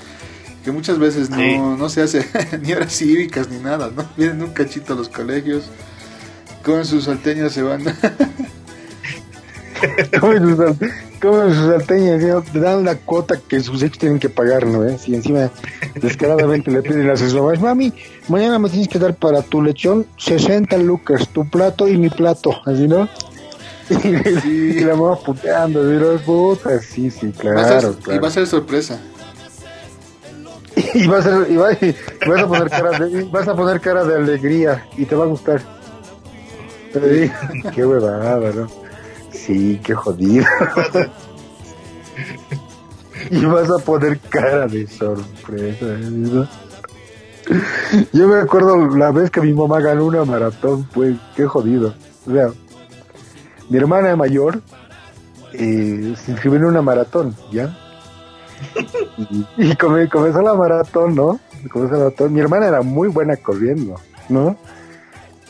que muchas veces no, Sí. no se hace ni horas cívicas ni nada, ¿no? Vienen un cachito a los colegios, con sus salteñas se van. Comen sus, salteñas, ¿no? te dan la cuota que sus hijos tienen que pagar, ¿no? ¿Eh? Si encima descaradamente le piden a sus mamás, mami, mañana me tienes que dar para tu lechón 60 lucas, tu plato y mi plato, así, ¿no? Y la mamá puteando, así, ¿no? Puta, sí, sí, Va ser- claro, Y claro. va a ser sorpresa. Y vas a, y va- y vas a poner cara de, vas a poner cara de alegría y te va a gustar. Sí, qué huevada, ¿no? Sí, qué jodido. y vas a poner cara de sorpresa. ¿no? Yo me acuerdo la vez que mi mamá ganó una maratón, pues qué jodido. O sea, mi hermana mayor eh, se inscribió en una maratón, ¿ya? y, y come- comenzó la maratón, ¿no? Comenzó la maratón. Mi hermana era muy buena corriendo, ¿no?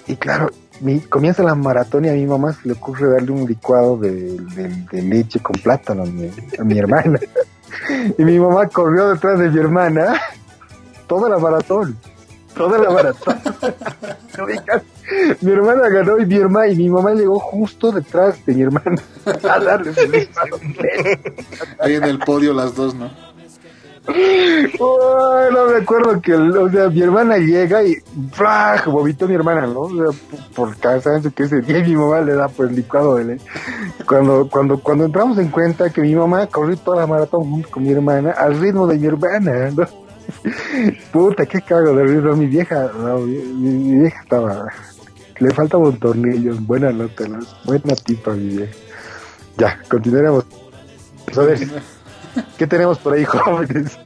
Y claro, mi- comienza la maratón y a mi mamá se le ocurre darle un licuado de, leche con plátano a mi, hermana. y mi mamá corrió detrás de mi hermana toda la maratón. Toda la maratón. Mi hermana ganó y mi hermana y mi mamá llegó justo detrás de mi hermana a darle. Ahí en el podio las dos, ¿no? No me acuerdo que, o sea, mi hermana llega y ¡flag! vomitó mi hermana, ¿no? O sea, por, cansancio que ese día mi mamá le da pues licuado de. Cuando, cuando, cuando entramos en cuenta que mi mamá corrió toda la maratón con mi hermana al ritmo de mi hermana, ¿no? Puta, qué cago de ritmo. Mi vieja, mi, vieja estaba, le faltaba un tornillo, buena nota, ¿no? buena tipa mi vieja. Ya, continuaremos. A ¿qué tenemos por ahí, jóvenes?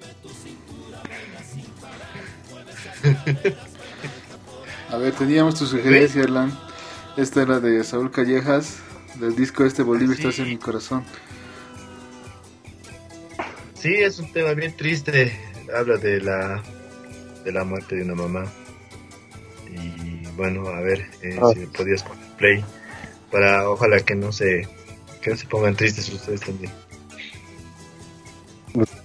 A ver, teníamos tu sugerencia, Erlan. Esta era de Saúl Callejas, del disco este Bolivia estás en mi corazón. Sí, es un tema bien triste. Habla de la de la muerte de una mamá. Y bueno, a ver eh, Ah. si me podías poner play para ojalá que no se que no se pongan tristes ustedes también. Su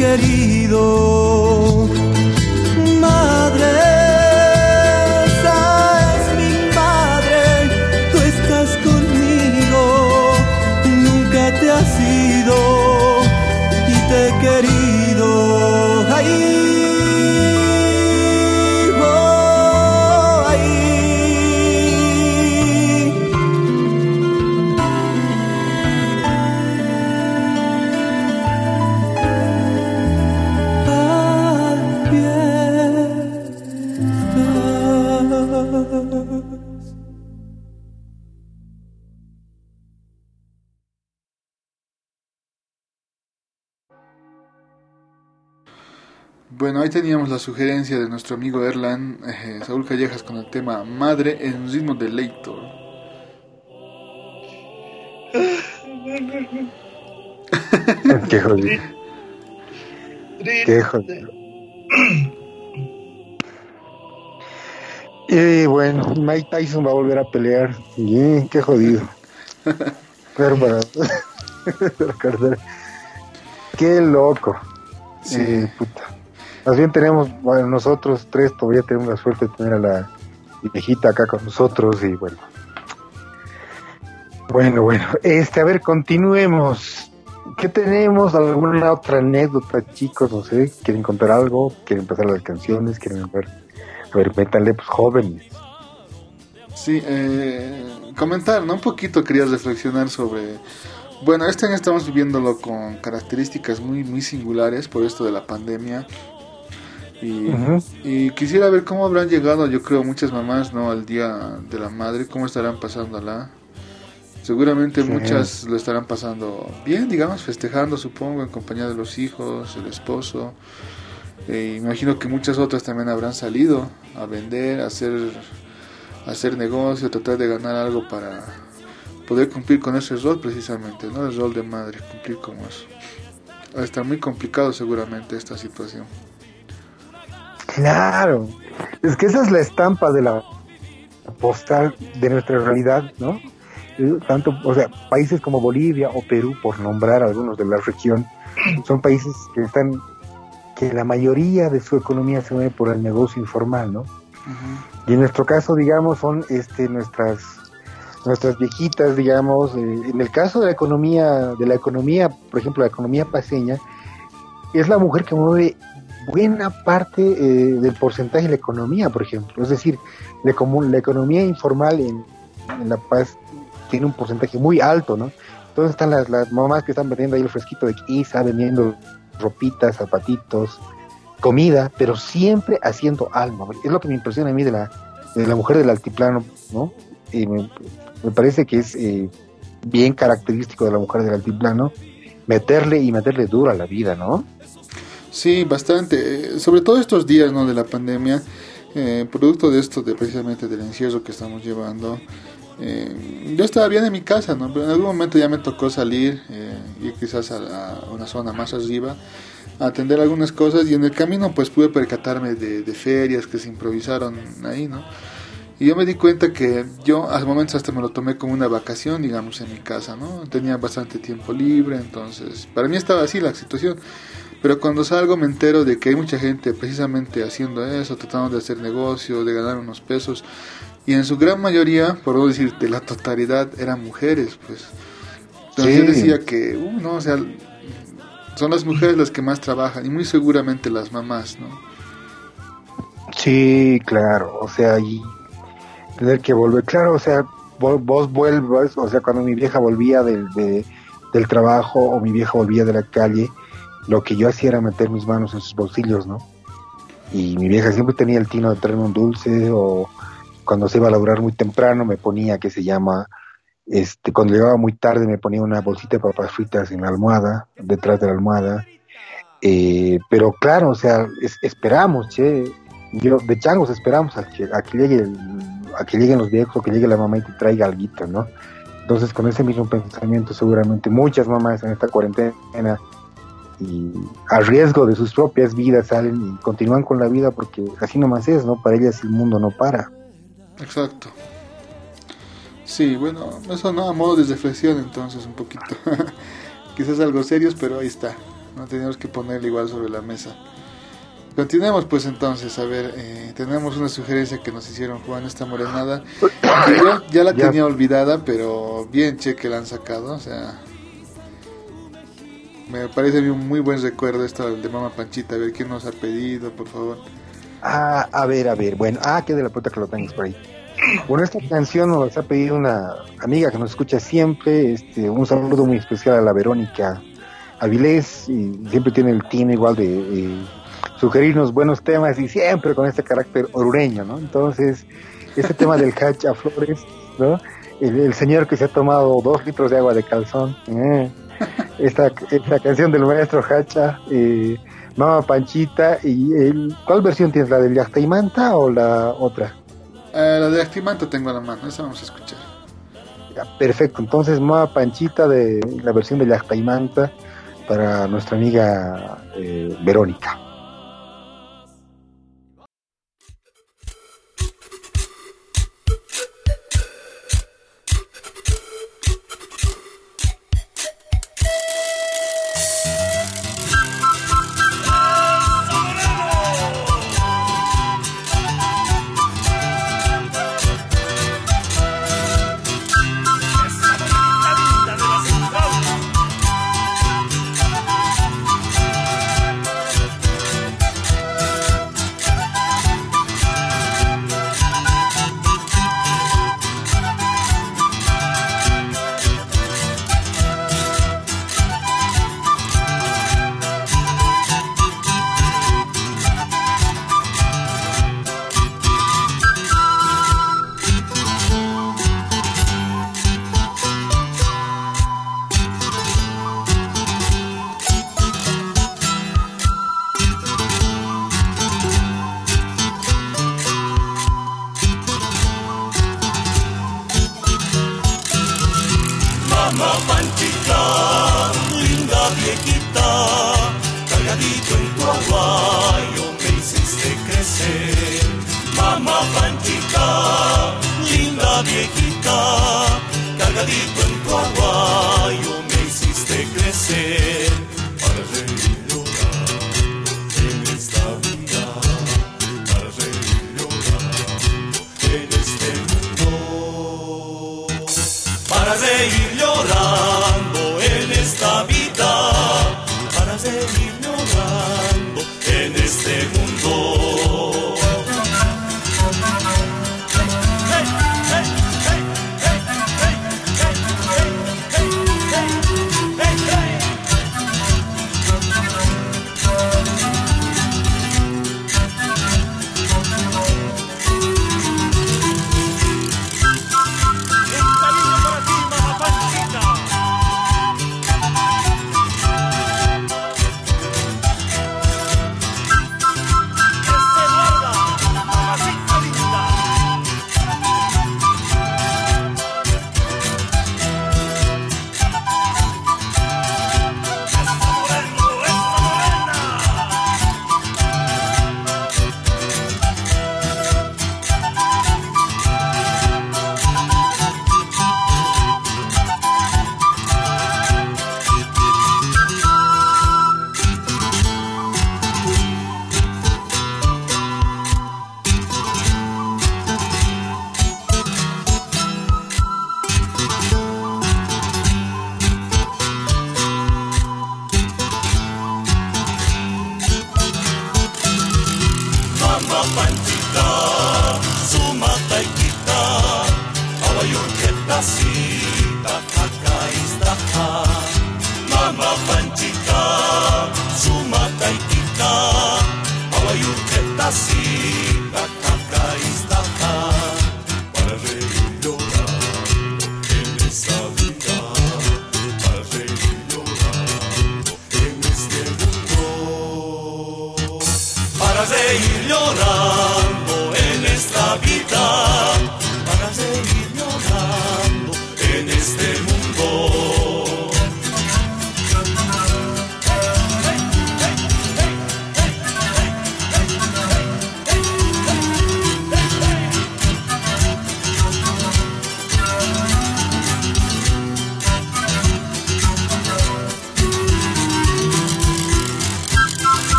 querido. Ahí teníamos la sugerencia de nuestro amigo Erlan eh, Saúl Callejas con el tema Madre en ritmo de Leitor. Qué jodido. Qué jodido. Y bueno, Mike Tyson va a volver a pelear. Y, qué jodido. Pero para-. Qué loco. Sí. Eh, puta. Más bien tenemos, bueno, nosotros tres todavía tenemos la suerte de tener a la viejita acá con nosotros y bueno. Bueno, bueno. Este, a ver, continuemos. ¿Qué tenemos? ¿Alguna otra anécdota, chicos? No sé, ¿quieren contar algo? ¿Quieren empezar las canciones? ¿Quieren ver? A ver, métanle, pues, jóvenes. Sí, eh, comentar, ¿no? Un poquito quería reflexionar sobre... Bueno, este año estamos viviéndolo con características muy, muy singulares por esto de la pandemia. Y, quisiera ver cómo habrán llegado, yo creo, muchas mamás, ¿no? Al Día de la Madre, cómo estarán pasándola. Seguramente Sí. muchas lo estarán pasando bien, digamos, festejando, supongo, en compañía de los hijos, el esposo. Eh, imagino que muchas otras también habrán salido a vender, a hacer, a hacer negocio, tratar de ganar algo para poder cumplir con ese rol precisamente, ¿no? El rol de madre, cumplir con eso. Estar muy complicado seguramente esta situación. Claro. Es que esa es la estampa de la postal de nuestra realidad, ¿no? Eh, Tanto, o sea, países como Bolivia o Perú, por nombrar algunos de la región, son países que están, que la mayoría de su economía se mueve por el negocio informal, ¿no? Y en nuestro caso, digamos, son este nuestras nuestras viejitas, digamos, eh, en el caso de la economía, de la economía, por ejemplo, la economía paseña, es la mujer que mueve buena parte eh, del porcentaje de la economía, por ejemplo. Es decir, la, econo- la economía informal en, La Paz tiene un porcentaje muy alto, ¿no? Entonces están las, mamás que están vendiendo ahí el fresquito de quizá, vendiendo ropitas, zapatitos, comida, pero siempre haciendo algo. Es lo que me impresiona a mí de la, de la mujer del altiplano, ¿no? Y me, me parece que es eh, bien característico de la mujer del altiplano meterle y meterle duro a la vida, ¿no? Sí, bastante. Eh, Sobre todo estos días ¿no? de la pandemia, eh, producto de esto, de precisamente del encierro que estamos llevando. eh, yo estaba bien en mi casa, ¿no? pero en algún momento ya me tocó salir, eh, ir quizás a, una zona más arriba, a atender algunas cosas y en el camino pues pude percatarme de, de ferias que se improvisaron ahí, ¿no? Y yo me di cuenta que yo a momentos hasta me lo tomé como una vacación, digamos, en mi casa, ¿no? Tenía bastante tiempo libre, entonces para mí estaba así la situación. Pero cuando salgo me entero de que hay mucha gente precisamente haciendo eso, tratando de hacer negocio, de ganar unos pesos. Y en su gran mayoría, por no decir de la totalidad, eran mujeres, pues. Entonces Sí. yo decía que, uh, no, o sea, son las mujeres las que más trabajan y muy seguramente las mamás, ¿no? Sí, claro, o sea, y tener que volver, claro, o sea, vos, vos vuelvas, o sea, cuando mi vieja volvía del, de- del trabajo o mi vieja volvía de la calle, lo que yo hacía era meter mis manos en sus bolsillos, ¿no? Y mi vieja siempre tenía el tino de traerme un dulce o cuando se iba a laburar muy temprano me ponía, que se llama, este, cuando llegaba muy tarde me ponía una bolsita de papas fritas en la almohada, detrás de la almohada. Eh, pero claro, o sea, es- esperamos, che, yo de changos esperamos a que, a que llegue a que lleguen los viejos o que llegue la mamá y te traiga algo, ¿no? Entonces con ese mismo pensamiento seguramente muchas mamás en esta cuarentena y a riesgo de sus propias vidas salen y continúan con la vida porque así nomás es, ¿no? Para ellas el mundo no para. Exacto. Sí, bueno, eso no, a modo de reflexión entonces un poquito. quizás algo serios, pero ahí está. No tenemos que ponerle igual sobre la mesa. Continuemos pues entonces, a ver, eh, tenemos una sugerencia que nos hicieron Juan, esta morenada. yo ya la Ya. tenía olvidada, pero bien che que la han sacado, o sea... Me parece un muy buen recuerdo esto de Mama Panchita. A ver quién nos ha pedido, por favor. Ah, a ver, a ver. Bueno, ah, que de la puta que lo tengas por ahí. Bueno, esta canción nos ha pedido una amiga que nos escucha siempre. Este, un saludo muy especial a la Verónica Avilés. Y siempre tiene el tino igual de sugerirnos buenos temas y siempre con este carácter orureño, ¿no? Entonces, este tema del catch a flores, ¿no? El, el señor que se ha tomado dos litros de agua de calzón. eh. Esta, esta canción del maestro Hacha, eh, Mama Panchita, y el, ¿cuál versión tienes? ¿La del Yachta y Manta o la otra? Eh, la de Actimanto tengo a la mano, esa vamos a escuchar. Ya, perfecto, entonces Mama Panchita de la versión de Yachta y Manta para nuestra amiga eh, Verónica.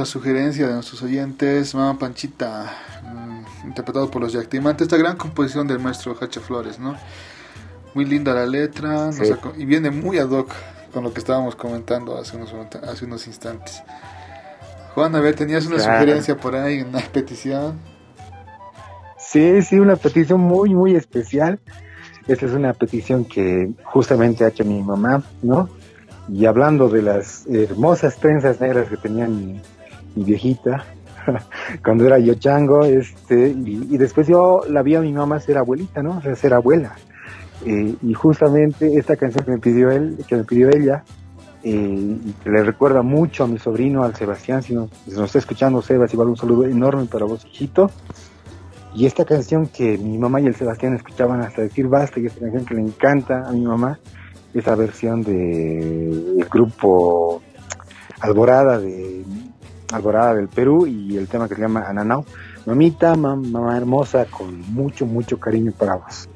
La sugerencia de nuestros oyentes, Mamá Panchita, mm, interpretado por los Yactimantes, esta gran composición del maestro Hacha Flores, ¿no? Muy linda la letra Sí. y viene muy ad hoc con lo que estábamos comentando hace unos, hace unos instantes. Juan, a ver, tenías una Claro. sugerencia por ahí, una petición. Sí, sí, una petición muy, muy especial. Esta es una petición que justamente ha hecho mi mamá, ¿no? Y hablando de las hermosas trenzas negras que tenía mi, mi viejita cuando era yo chango, este, y, después yo la vi a mi mamá ser abuelita, ¿no? O sea, ser abuela. Eh, y justamente esta canción que me pidió él, que me pidió ella, eh, y que le recuerda mucho a mi sobrino, al Sebastián, si nos, si nos está escuchando Sebas, igual un saludo enorme para vos, hijito. Y esta canción que mi mamá y el Sebastián escuchaban hasta decir basta, y esta canción que le encanta a mi mamá, esa versión de el grupo Alborada de Alborada del Perú y el tema que se llama Ananao. Mamita, mam- mamá hermosa, con mucho, mucho cariño para vos.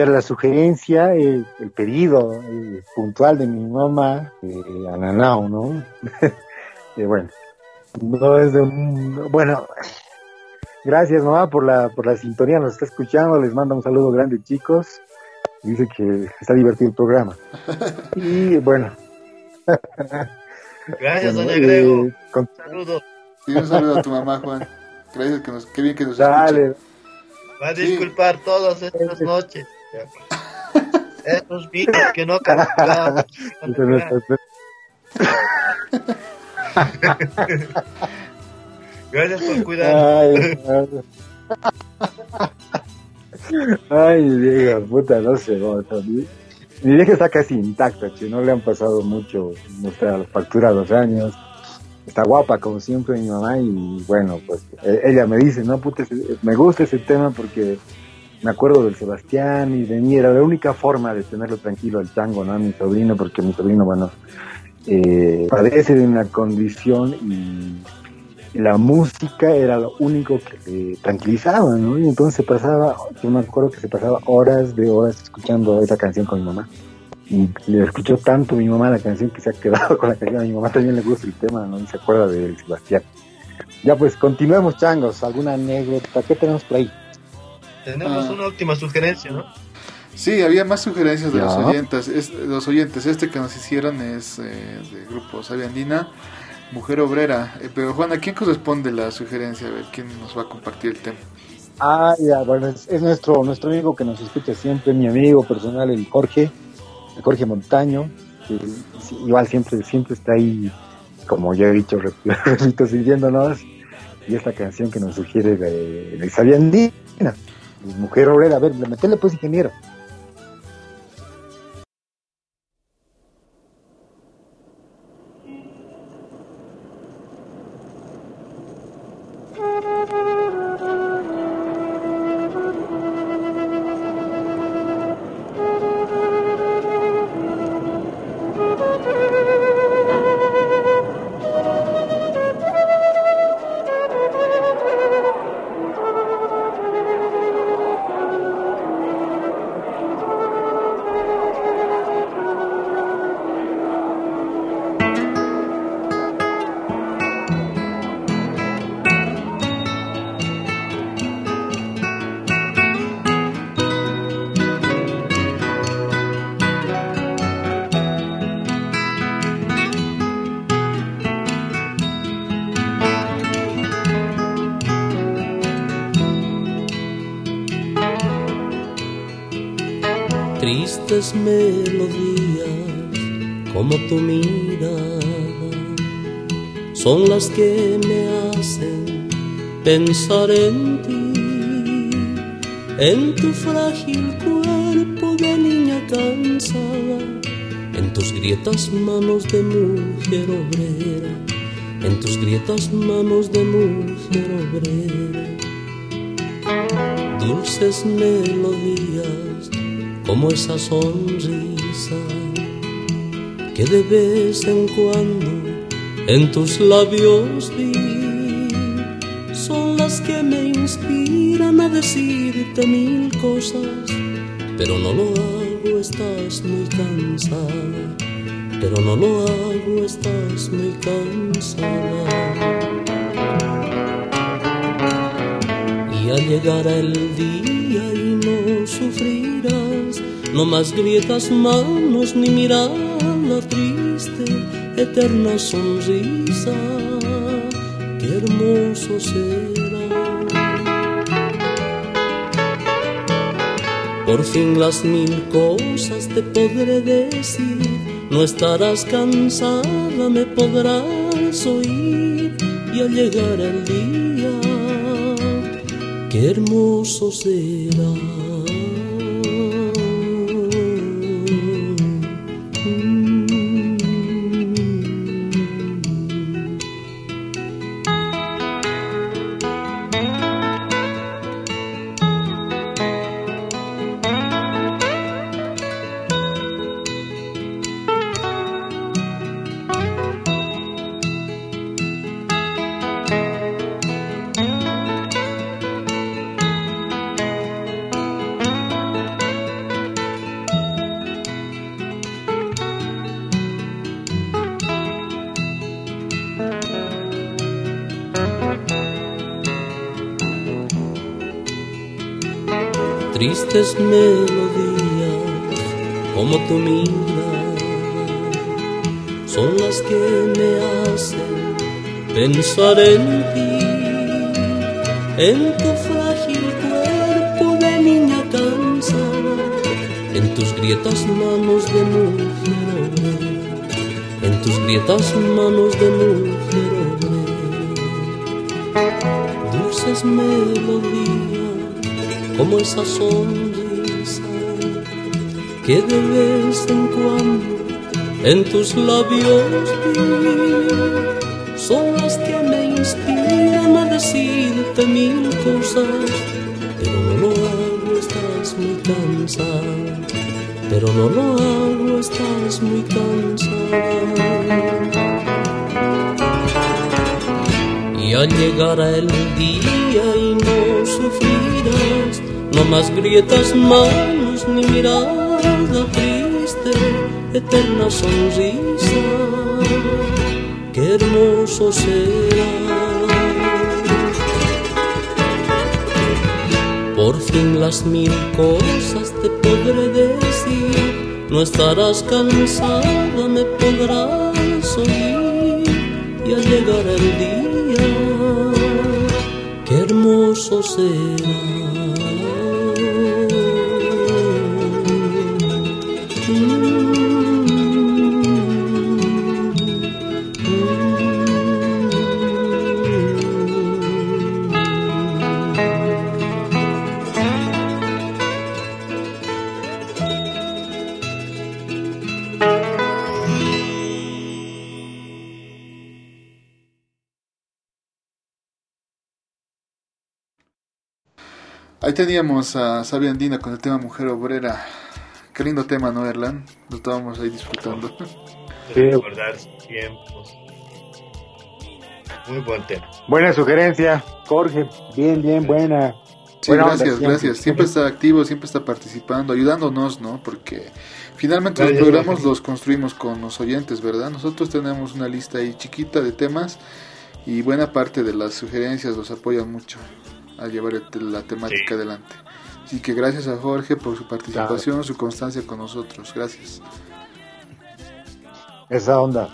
Escuchar la sugerencia, el, el pedido eh, puntual de mi mamá, eh, Ananao, ¿no? Eh, bueno, no es de un... Bueno, gracias mamá por la, por la sintonía, nos está escuchando, les manda un saludo grande chicos, dice que está divertido el programa. Y bueno. Gracias, Bueno, doña eh, Grego. con- Saludos. Sí, un saludo a tu mamá, Juan. Gracias, que nos, qué bien que nos Dale, escucha. Va a disculpar todas estas noches. Esos bichos que no nuestra- Gracias por cuidar. Ay, ay. Diego, puta, no sé, no, sea, mi, mi vieja está casi intacta, che, no le han pasado mucho, nuestra factura dos años, está guapa como siempre mi mamá y bueno, pues e- ella me dice, no, puta, me gusta ese tema porque me acuerdo del Sebastián y de mí, era la única forma de tenerlo tranquilo al chango, ¿no? A mi sobrino, porque mi sobrino, bueno, eh, padece de una condición y la música era lo único que le tranquilizaba, ¿no? Y entonces pasaba, yo me acuerdo que se pasaba horas de horas escuchando esa canción con mi mamá. Y le escuchó tanto mi mamá la canción que se ha quedado con la canción. A mi mamá también le gusta el tema, ¿no? Y se acuerda de Sebastián. Ya pues, continuemos, changos. ¿Alguna anécdota? ¿Qué tenemos por ahí? Tenemos Ah. una última sugerencia, ¿no? Sí, había más sugerencias de Ya. los oyentes. Es- los oyentes, este que nos hicieron es eh, del grupo Sabia Andina, Mujer Obrera. Eh, pero Juan, ¿a quién corresponde la sugerencia? A ver, ¿quién nos va a compartir el tema? Ah, ya, bueno, es, es nuestro, nuestro amigo que nos escucha siempre, mi amigo personal, el Jorge, el Jorge Montaño, que sí, igual siempre, siempre está ahí, como ya he dicho, rep- repito, siguiéndonos, y esta canción que nos sugiere de, de Sabia Andina, Mujer Obrera, a ver, metele pues ingeniero. Tristes melodías como tu mirada son las que me hacen pensar en ti, en tu frágil cuerpo de niña cansada, en tus grietas manos de mujer obrera, en tus grietas manos de mujer obrera. Dulces melodías como esa sonrisa que de vez en cuando en tus labios vi son las que me inspiran a decirte mil cosas, pero no lo hago, estás muy cansada, pero no lo hago, estás muy cansada. Y al llegar el día no más grietas, manos ni mirada triste, eterna sonrisa, qué hermoso será. Por fin las mil cosas te podré decir, no estarás cansada, me podrás oír y al llegar el día, qué hermoso será. Tristes melodías como tu mirada son las que me hacen pensar en ti, en tu frágil cuerpo de niña cansada, en tus grietas manos de mujer en tus grietas manos de mujer. Dulces melodías como esa sonrisa que de vez en cuando en tus labios vi. Son las que me inspiran a decirte mil cosas, pero no lo hago, estás muy cansada, pero no lo hago, estás muy cansada. Y al llegar el día y no sufrirás, no más grietas, manos ni mirada triste, eterna sonrisa, qué hermoso será. Por fin las mil cosas te podré decir, no estarás cansada, me podrás oír y al llegar el día, qué hermoso será. Teníamos a Sabia Andina con el tema Mujer Obrera. Qué lindo tema, ¿no, Erlan? Lo estábamos ahí disfrutando. Sí. Recordar tiempos. Muy buen tema. Buena sugerencia, Jorge. Bien, bien, buena. Sí, Buena onda, gracias, siempre. gracias. Siempre está activo, siempre está participando, ayudándonos, ¿no? Porque finalmente los programas gracias. los construimos con los oyentes, ¿verdad? Nosotros tenemos una lista ahí chiquita de temas y buena parte de las sugerencias los apoyan mucho a llevar el- la temática Sí. adelante. Así que gracias a Jorge por su participación, su constancia con nosotros. Gracias. Esa onda.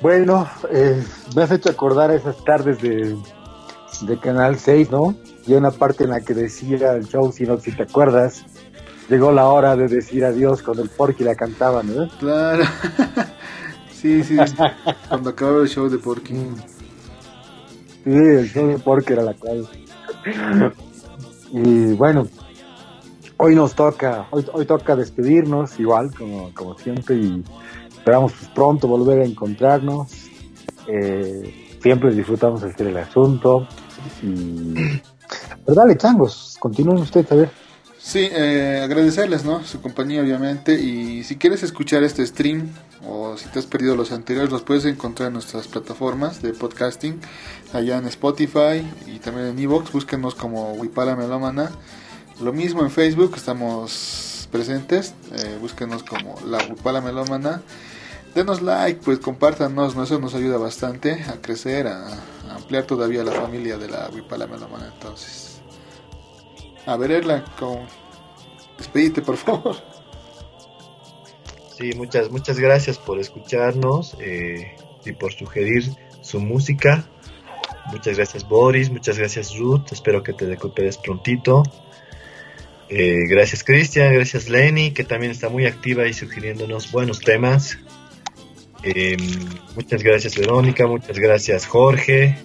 Bueno, eh, me has hecho acordar esas tardes de, de Canal 6, ¿no? Y una parte en la que decía el show, si no si te acuerdas, llegó la hora de decir adiós cuando el Porky la cantaba, ¿no? Claro. sí, sí. Cuando acababa el show de Porky. Sí, el de Porky era la cual. Y bueno, hoy nos toca, hoy, hoy toca despedirnos igual como, como siempre y esperamos pues, pronto volver a encontrarnos. Eh, siempre disfrutamos hacer el asunto. Y... Pero dale, changos, continúen ustedes a ver. Sí, eh, agradecerles, ¿no? Su compañía, obviamente. Y si quieres escuchar este stream o si te has perdido los anteriores, los puedes encontrar en nuestras plataformas de podcasting, allá en Spotify y también en Evox. Búsquenos como Wipala Melómana. Lo mismo en Facebook, estamos presentes. Eh, búsquenos como la Wipala Melómana. Denos like, pues compártanos, ¿no? eso nos ayuda bastante a crecer, a, ampliar todavía la familia de la Wipala Melómana. Entonces, a ver, Erla, con Despedite, por favor. Sí, muchas, muchas gracias por escucharnos eh, y por sugerir su música. Muchas gracias Boris, muchas gracias Ruth, espero que te recuperes prontito. Eh, gracias Cristian, gracias Lenny, que también está muy activa y sugiriéndonos buenos temas. Eh, muchas gracias Verónica, muchas gracias Jorge.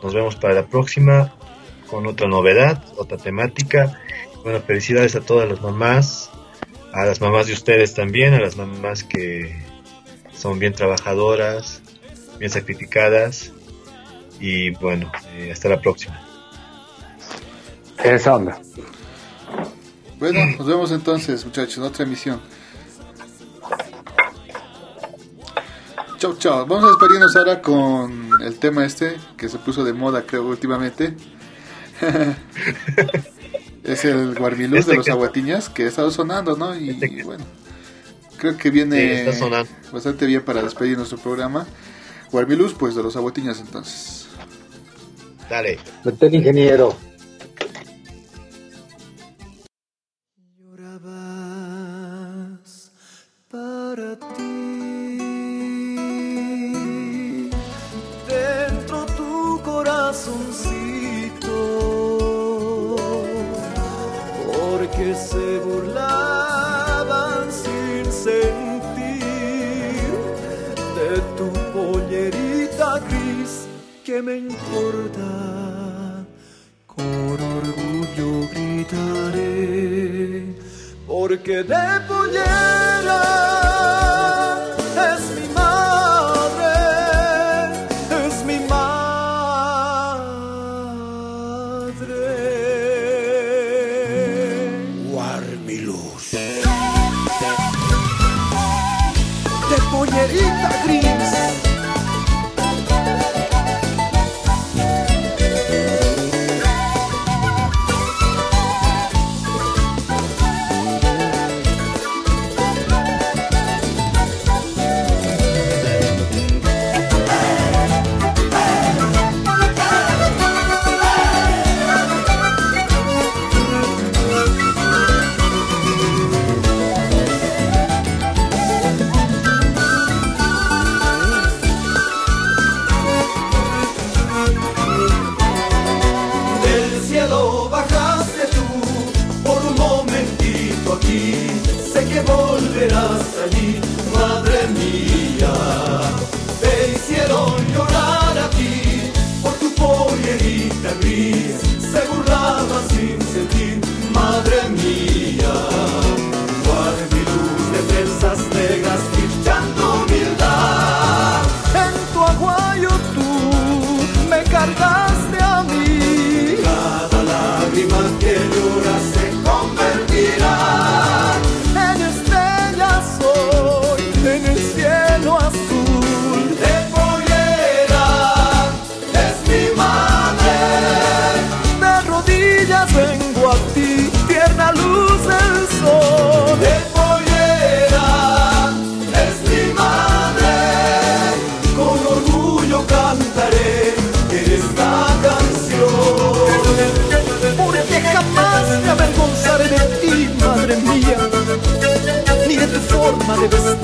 Nos vemos para la próxima con otra novedad, otra temática. Bueno, felicidades a todas las mamás, a las mamás de ustedes también, a las mamás que son bien trabajadoras, bien sacrificadas. Y bueno, eh, hasta la próxima. Esa onda. Bueno, nos vemos entonces, muchachos, en otra emisión. Chau, chau. Vamos a despedirnos ahora con el tema este que se puso de moda, creo, últimamente. es el Guarmiluz Este de los que- Aguatiñas que ha estado sonando, ¿no? Y, Este que- bueno, creo que viene Sí, bastante bien para despedir nuestro programa. Guarmiluz, pues de los Aguatiñas, entonces. Dale. Vete el ingeniero. Llorabas para ti dentro tu corazoncito se burlaban sin sentir de tu pollerita gris que me importa. Con orgullo gritaré porque de pollera forma